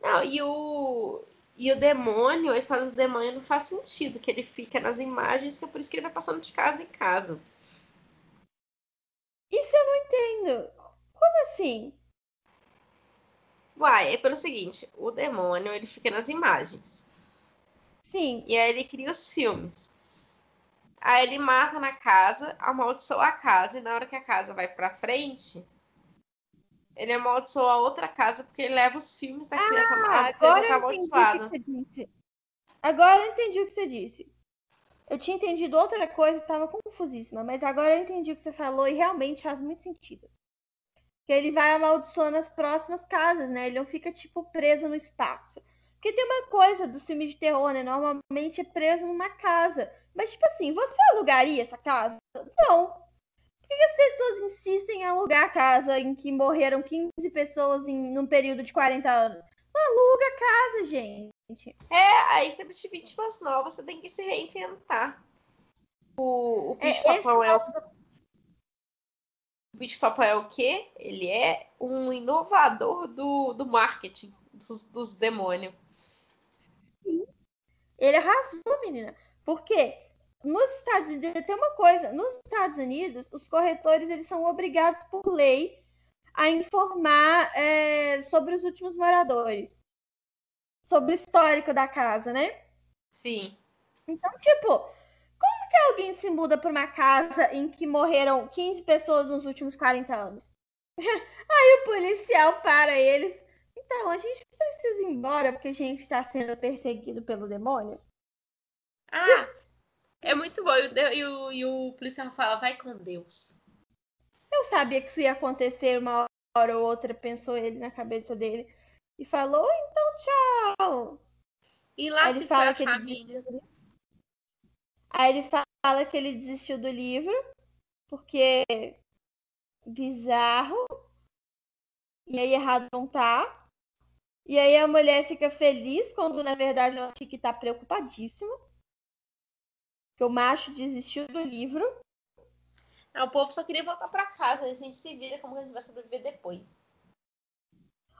Não, e o. E o demônio, a história do demônio não faz sentido, que ele fica nas imagens, que é por isso que ele vai passando de casa em casa. Isso eu não entendo. Como assim? Uai, é pelo seguinte, o demônio, ele fica nas imagens. Sim, E aí ele cria os filmes. Aí ele mata na casa, amaldiçoa a casa, e na hora que a casa vai pra frente, ele amaldiçoa a outra casa porque ele leva os filmes da criança Ah, agora tá eu entendi o que amaldiçoada. você disse. Agora eu entendi o que você disse. Eu tinha entendido outra coisa, estava confusíssima, mas agora eu entendi o que você falou e realmente faz muito sentido. Que ele vai amaldiçoando as próximas casas, né? Ele não fica, tipo, preso no espaço. Porque tem uma coisa dos filmes de terror, né? Normalmente é preso numa casa. Mas, tipo assim, você alugaria essa casa? Não. Por que que as pessoas insistem em alugar a casa em que morreram 15 pessoas em num período de 40 anos? Aluga a casa, gente. É, aí você de vítimas novas, você tem que se reinventar. O, o É, bicho esse papão é o o bicho papão é o quê? Ele é um inovador do, do marketing dos, dos demônios. Ele arrasou, menina. Porque nos Estados Unidos tem uma coisa, nos Estados Unidos, os corretores eles são obrigados por lei a informar é, sobre os últimos moradores, sobre o histórico da casa, né? Sim. Então, tipo, como que alguém se muda para uma casa em que morreram 15 pessoas nos últimos 40 anos? Aí o policial para eles. Então, a gente precisa ir embora porque a gente está sendo perseguido pelo demônio. Ah, é muito bom. E o, e o, policial fala, vai com Deus. Eu sabia que isso ia acontecer uma hora ou outra, pensou ele na cabeça dele. E falou, então tchau. E lá Aí ele se foi fala a que ele família. desistiu do livro. Aí ele fala que ele desistiu do livro, porque bizarro. E aí errado não tá. E aí a mulher fica feliz quando na verdade ela tinha que estar preocupadíssima. Que o macho desistiu do livro. Ah, o povo só queria voltar pra casa. A gente se vira como que a gente vai sobreviver depois.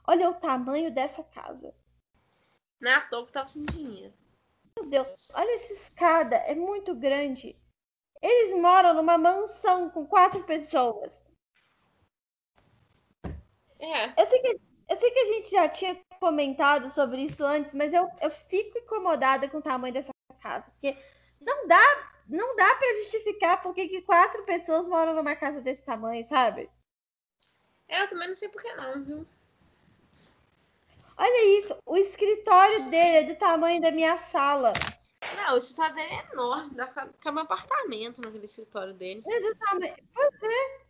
Olha o tamanho dessa casa. Não é toa que tava sem dinheiro. Meu Deus, olha essa escada, é muito grande. Eles moram numa mansão com quatro pessoas. É. Eu sei que Eu sei que a gente já tinha comentado sobre isso antes, mas eu, eu fico incomodada com o tamanho dessa casa. Porque não dá, não dá para justificar por que quatro pessoas moram numa casa desse tamanho, sabe? É, eu também não sei por que não, viu? Olha isso, o escritório dele é do tamanho da minha sala. Não, o escritório dele é enorme, dá pra um apartamento naquele escritório dele. É do tamanho. Pois é.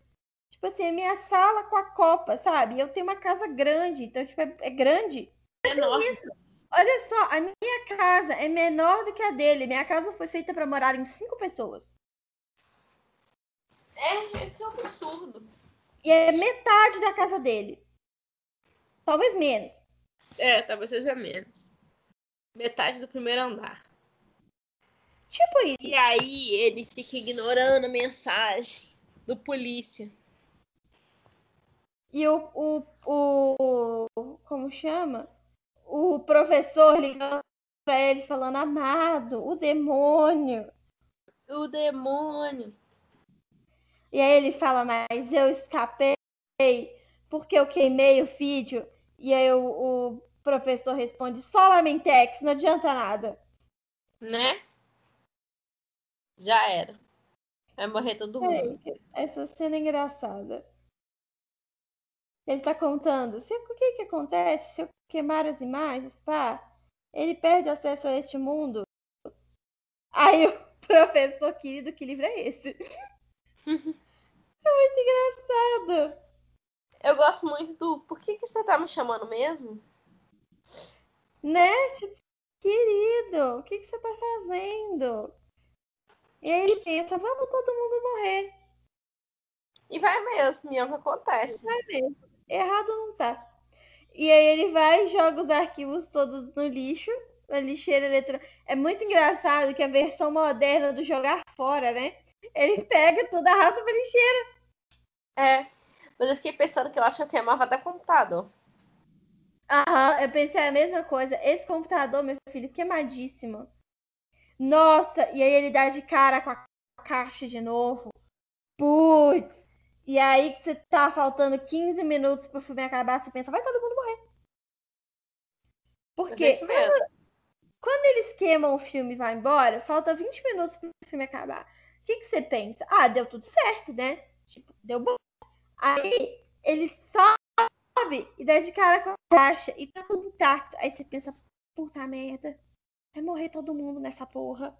Tipo assim, é minha sala com a copa, sabe? Eu tenho uma casa grande, então, tipo, é, é grande. É enorme. Isso. Olha só, a minha casa é menor do que a dele. Minha casa foi feita para morar em cinco pessoas. É, esse é um absurdo. E é metade da casa dele. Talvez menos. É, talvez seja menos. Metade do primeiro andar. Tipo isso. E aí ele fica ignorando a mensagem do polícia. E o, o, o como chama? O professor ligando pra ele falando, amado, o demônio. O demônio. E aí ele fala, mas eu escapei porque eu queimei o vídeo. E aí o, o professor responde, só Lamentex, não adianta nada. Né? Já era. Vai morrer todo mundo. essa cena é engraçada. Ele tá contando. Se, o que que acontece se eu queimar as imagens? Pá, ele perde acesso a este mundo. Aí o professor querido, que livro é esse? é muito engraçado. Eu gosto muito do. Por que, que você tá me chamando mesmo? Né? Tipo, querido, o que, que você tá fazendo? E aí ele pensa, vamos todo mundo morrer. E vai mesmo, e é o que acontece. Vai mesmo. Errado não tá. E aí ele vai e joga os arquivos todos no lixo, na lixeira eletrônica. É muito engraçado que a versão moderna do jogar fora, né? Ele pega tudo, arrasta pra lixeira. É, mas eu fiquei pensando que eu acho que eu queimava até computador. Aham, eu pensei a mesma coisa. Esse computador, meu filho, queimadíssimo. Nossa, e aí ele dá de cara com a caixa de novo. Putz. E aí que você tá faltando 15 minutos pro filme acabar, você pensa, vai todo mundo morrer. Porque é quando, quando, eles queimam o filme e vai embora, falta 20 minutos pro filme acabar. O que, que você pensa? Ah, deu tudo certo, né? Tipo, deu bom. Aí ele sobe e dá de cara com a caixa e tá tudo intacto. Aí você pensa, puta merda. Vai morrer todo mundo nessa porra.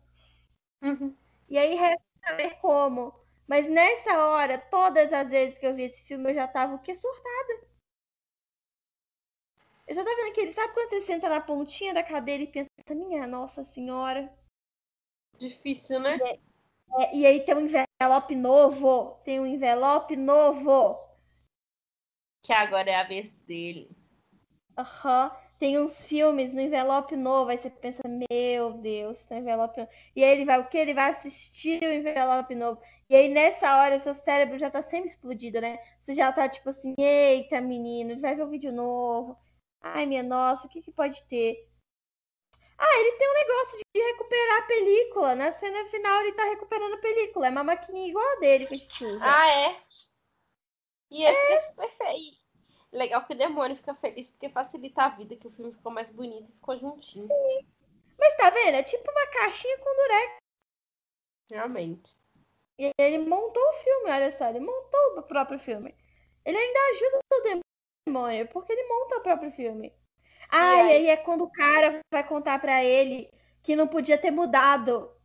Uhum. E aí resta saber como. Mas nessa hora, todas as vezes que eu vi esse filme, eu já tava o quê? Surtada. Eu já tava vendo aquele. Sabe quando você senta na pontinha da cadeira e pensa, minha nossa senhora? Difícil, né? E, é, e aí tem um envelope novo. Tem um envelope novo. Que agora é a vez dele. Aham. Uhum tem uns filmes no envelope novo, aí você pensa, meu Deus, no envelope novo. E aí ele vai o quê? Ele vai assistir o envelope novo. E aí nessa hora seu cérebro já tá sempre explodido, né? Você já tá tipo assim, eita menino, vai ver um vídeo novo. Ai, minha nossa, o que que pode ter? Ah, ele tem um negócio de recuperar a película. Na cena final ele tá recuperando a película. É uma maquininha igual a dele que a gente usa. Ah, é? E ele é. fica super feio. Legal que o demônio fica feliz porque facilita a vida, que o filme ficou mais bonito e ficou juntinho. Sim. Mas tá vendo? É tipo uma caixinha com durex. Realmente. E ele montou o filme, olha só, ele montou o próprio filme. Ele ainda ajuda o demônio, porque ele monta o próprio filme. Ah, e aí, e aí é quando o cara vai contar para ele que não podia ter mudado.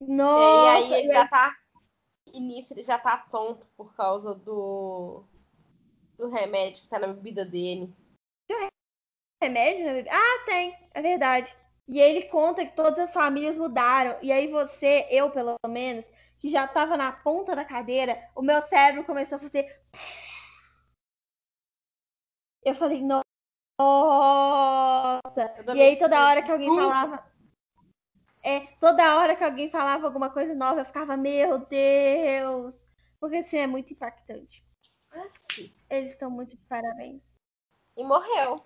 Nossa! E aí ele já tá. Início ele já tá tonto por causa do do remédio que tá na bebida dele. Tem remédio na bebida? Ah, tem, é verdade. E ele conta que todas as famílias mudaram. E aí você, eu pelo menos, que já tava na ponta da cadeira, o meu cérebro começou a fazer. Eu falei, nossa! E aí toda hora que alguém falava. É, toda hora que alguém falava alguma coisa nova, eu ficava, meu Deus! Porque assim é muito impactante. Assim. Eles estão muito de parabéns. E morreu.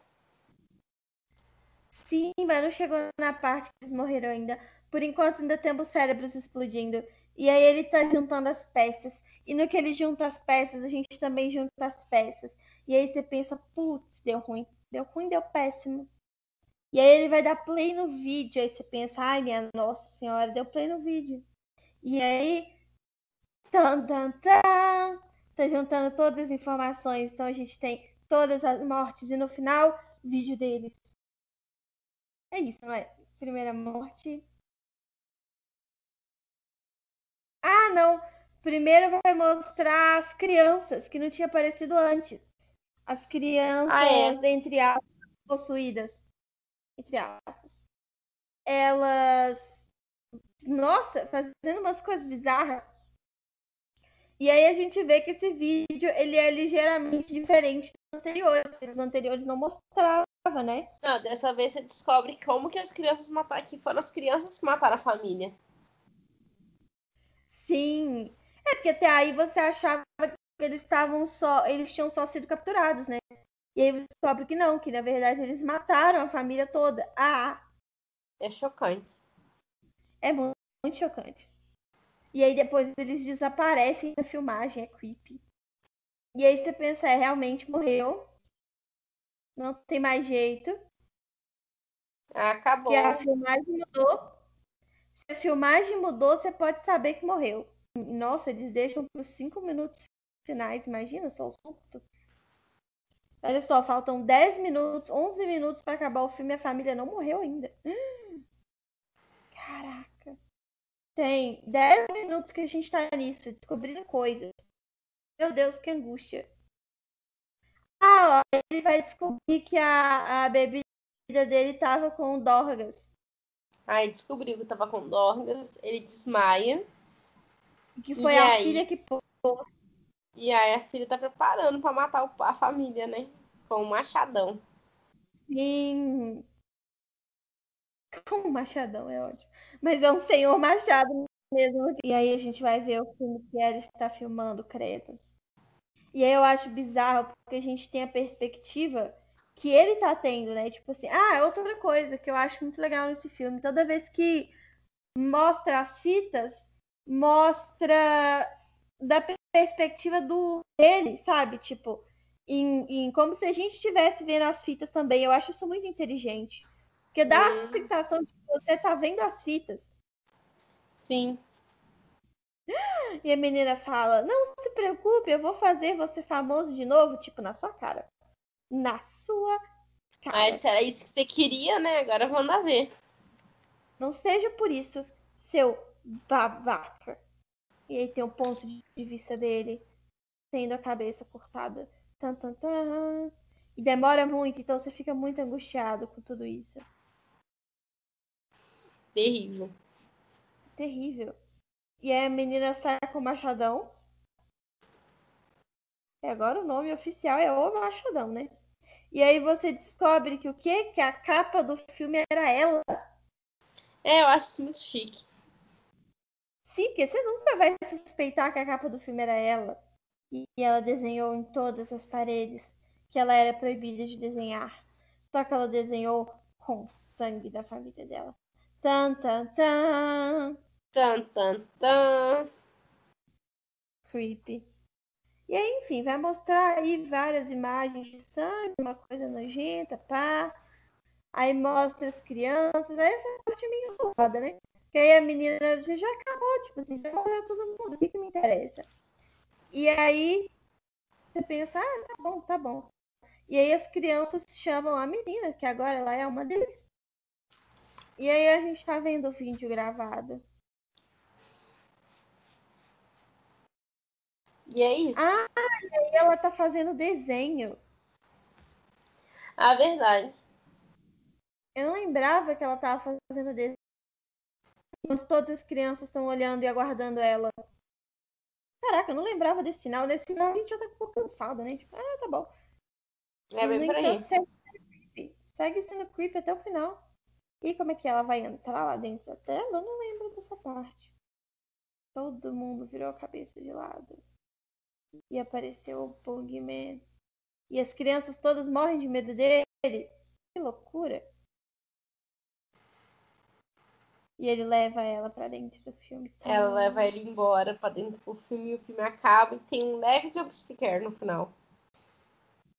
Sim, mas não chegou na parte que eles morreram ainda. Por enquanto ainda temos cérebros explodindo. E aí ele tá juntando as peças. E no que ele junta as peças, a gente também junta as peças. E aí você pensa, putz, deu ruim. Deu ruim, deu péssimo. E aí ele vai dar play no vídeo. Aí você pensa, ai, minha nossa senhora, deu play no vídeo. E aí. Tan, tan, tan, tá juntando todas as informações. Então a gente tem todas as mortes. E no final, vídeo deles. É isso, não é? Primeira morte. Não! Primeiro vai mostrar as crianças, que não tinha aparecido antes. As crianças, ah, é? entre aspas, possuídas. Entre aspas. Elas. Nossa, fazendo umas coisas bizarras. E aí a gente vê que esse vídeo ele é ligeiramente diferente dos anteriores. Os anteriores não mostrava, né? Não, dessa vez você descobre como que as crianças mataram, que foram as crianças que mataram a família. Sim. É porque até aí você achava que eles estavam só, eles tinham só sido capturados, né? E aí você descobre que não, que na verdade eles mataram a família toda. Ah. É chocante. É muito, muito chocante. E aí depois eles desaparecem na filmagem, é creepy. E aí você pensa, é, realmente morreu. Não tem mais jeito. Acabou. E a filmagem mudou. Se a filmagem mudou, você pode saber que morreu. Nossa, eles deixam para os cinco minutos finais, imagina só os surtos. Olha só, faltam 10 minutos, 11 minutos para acabar o filme e a família não morreu ainda. Caraca. Tem 10 minutos que a gente tá nisso, descobrindo coisas. Meu Deus, que angústia. Ah, ó, ele vai descobrir que a, a bebida dele tava com Dorgas. Aí descobriu que tava com Dorgas, ele desmaia. Que foi a aí... filha que pôs. E aí a filha tá preparando para matar a família, né? Com um machadão. Sim. Com um machadão, é ótimo. Mas é um senhor machado mesmo. E aí a gente vai ver o filme que ela está filmando, credo. E aí eu acho bizarro, porque a gente tem a perspectiva que ele tá tendo, né? Tipo assim, ah, é outra coisa que eu acho muito legal nesse filme. Toda vez que mostra as fitas, mostra da perspectiva do dele, sabe? Tipo, em, em, como se a gente estivesse vendo as fitas também. Eu acho isso muito inteligente. Porque dá hum. a sensação de que você tá vendo as fitas. Sim. E a menina fala: Não se preocupe, eu vou fazer você famoso de novo, tipo, na sua cara. Na sua cara. Mas era isso que você queria, né? Agora vamos lá ver. Não seja por isso, seu babaca. E aí tem o ponto de vista dele, tendo a cabeça cortada. Tan, tan, tan. E demora muito, então você fica muito angustiado com tudo isso. Terrível. Terrível. E aí a menina sai com o machadão. E agora o nome oficial é o machadão, né? E aí você descobre que o quê? Que a capa do filme era ela. É, eu acho isso muito chique. Sim, porque você nunca vai suspeitar que a capa do filme era ela. E ela desenhou em todas as paredes que ela era proibida de desenhar. Só que ela desenhou com o sangue da família dela. Tan, tan, tan. Tan, tan, tan. Creepy. E aí, enfim, vai mostrar aí várias imagens de sangue, uma coisa nojenta, pá. Aí mostra as crianças. Aí essa parte é meio foda, né? Que aí a menina, você já acabou, tipo assim, já morreu todo mundo, o que, que me interessa? E aí você pensa, ah, tá bom, tá bom. E aí as crianças chamam a menina, que agora ela é uma deles. E aí a gente tá vendo o vídeo gravado. E é isso. Ah, e aí ela tá fazendo desenho. Ah, verdade. Eu não lembrava que ela tava fazendo desenho enquanto todas as crianças estão olhando e aguardando ela. Caraca, eu não lembrava desse sinal. Nesse sinal a gente já tá um pouco cansado, né? Tipo, ah, tá bom. É bem por aí. Segue sendo, creepy. segue sendo creepy até o final. E como é que ela vai entrar lá dentro da tela? Eu não lembro dessa parte. Todo mundo virou a cabeça de lado. E apareceu o Bogeyman. E as crianças todas morrem de medo dele. Que loucura. E ele leva ela para dentro do filme. Ela leva ele embora para dentro do filme e o filme acaba e tem um leve jumpscare no final.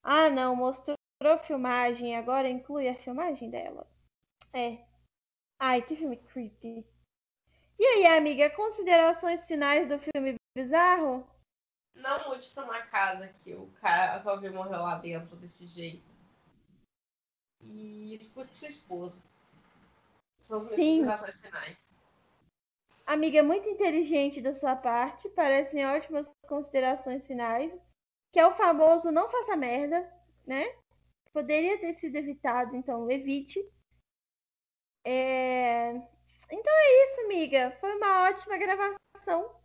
Ah, não, mostrou a filmagem, agora inclui a filmagem dela. É. Ai, que filme creepy. E aí, amiga, considerações finais do filme bizarro? Não mude pra uma casa que o cara que alguém morreu lá dentro desse jeito. E escute sua esposa. São as minhas Sim. considerações finais. Amiga, muito inteligente da sua parte, parecem ótimas considerações finais, que é o famoso não faça merda, né? Poderia ter sido evitado, então evite. É... Então é isso, amiga. Foi uma ótima gravação.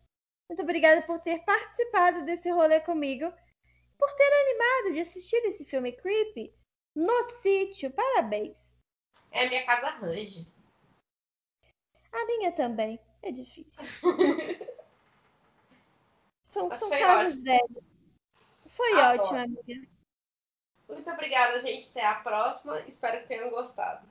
Muito obrigada por ter participado desse rolê comigo, por ter animado de assistir esse filme creepy no sítio. Parabéns. É a minha casa range. A minha também. É difícil. são Mas são foi casos ótimo. velhos. Foi Adoro. ótimo, amiga. Muito obrigada, gente. Até a próxima. Espero que tenham gostado.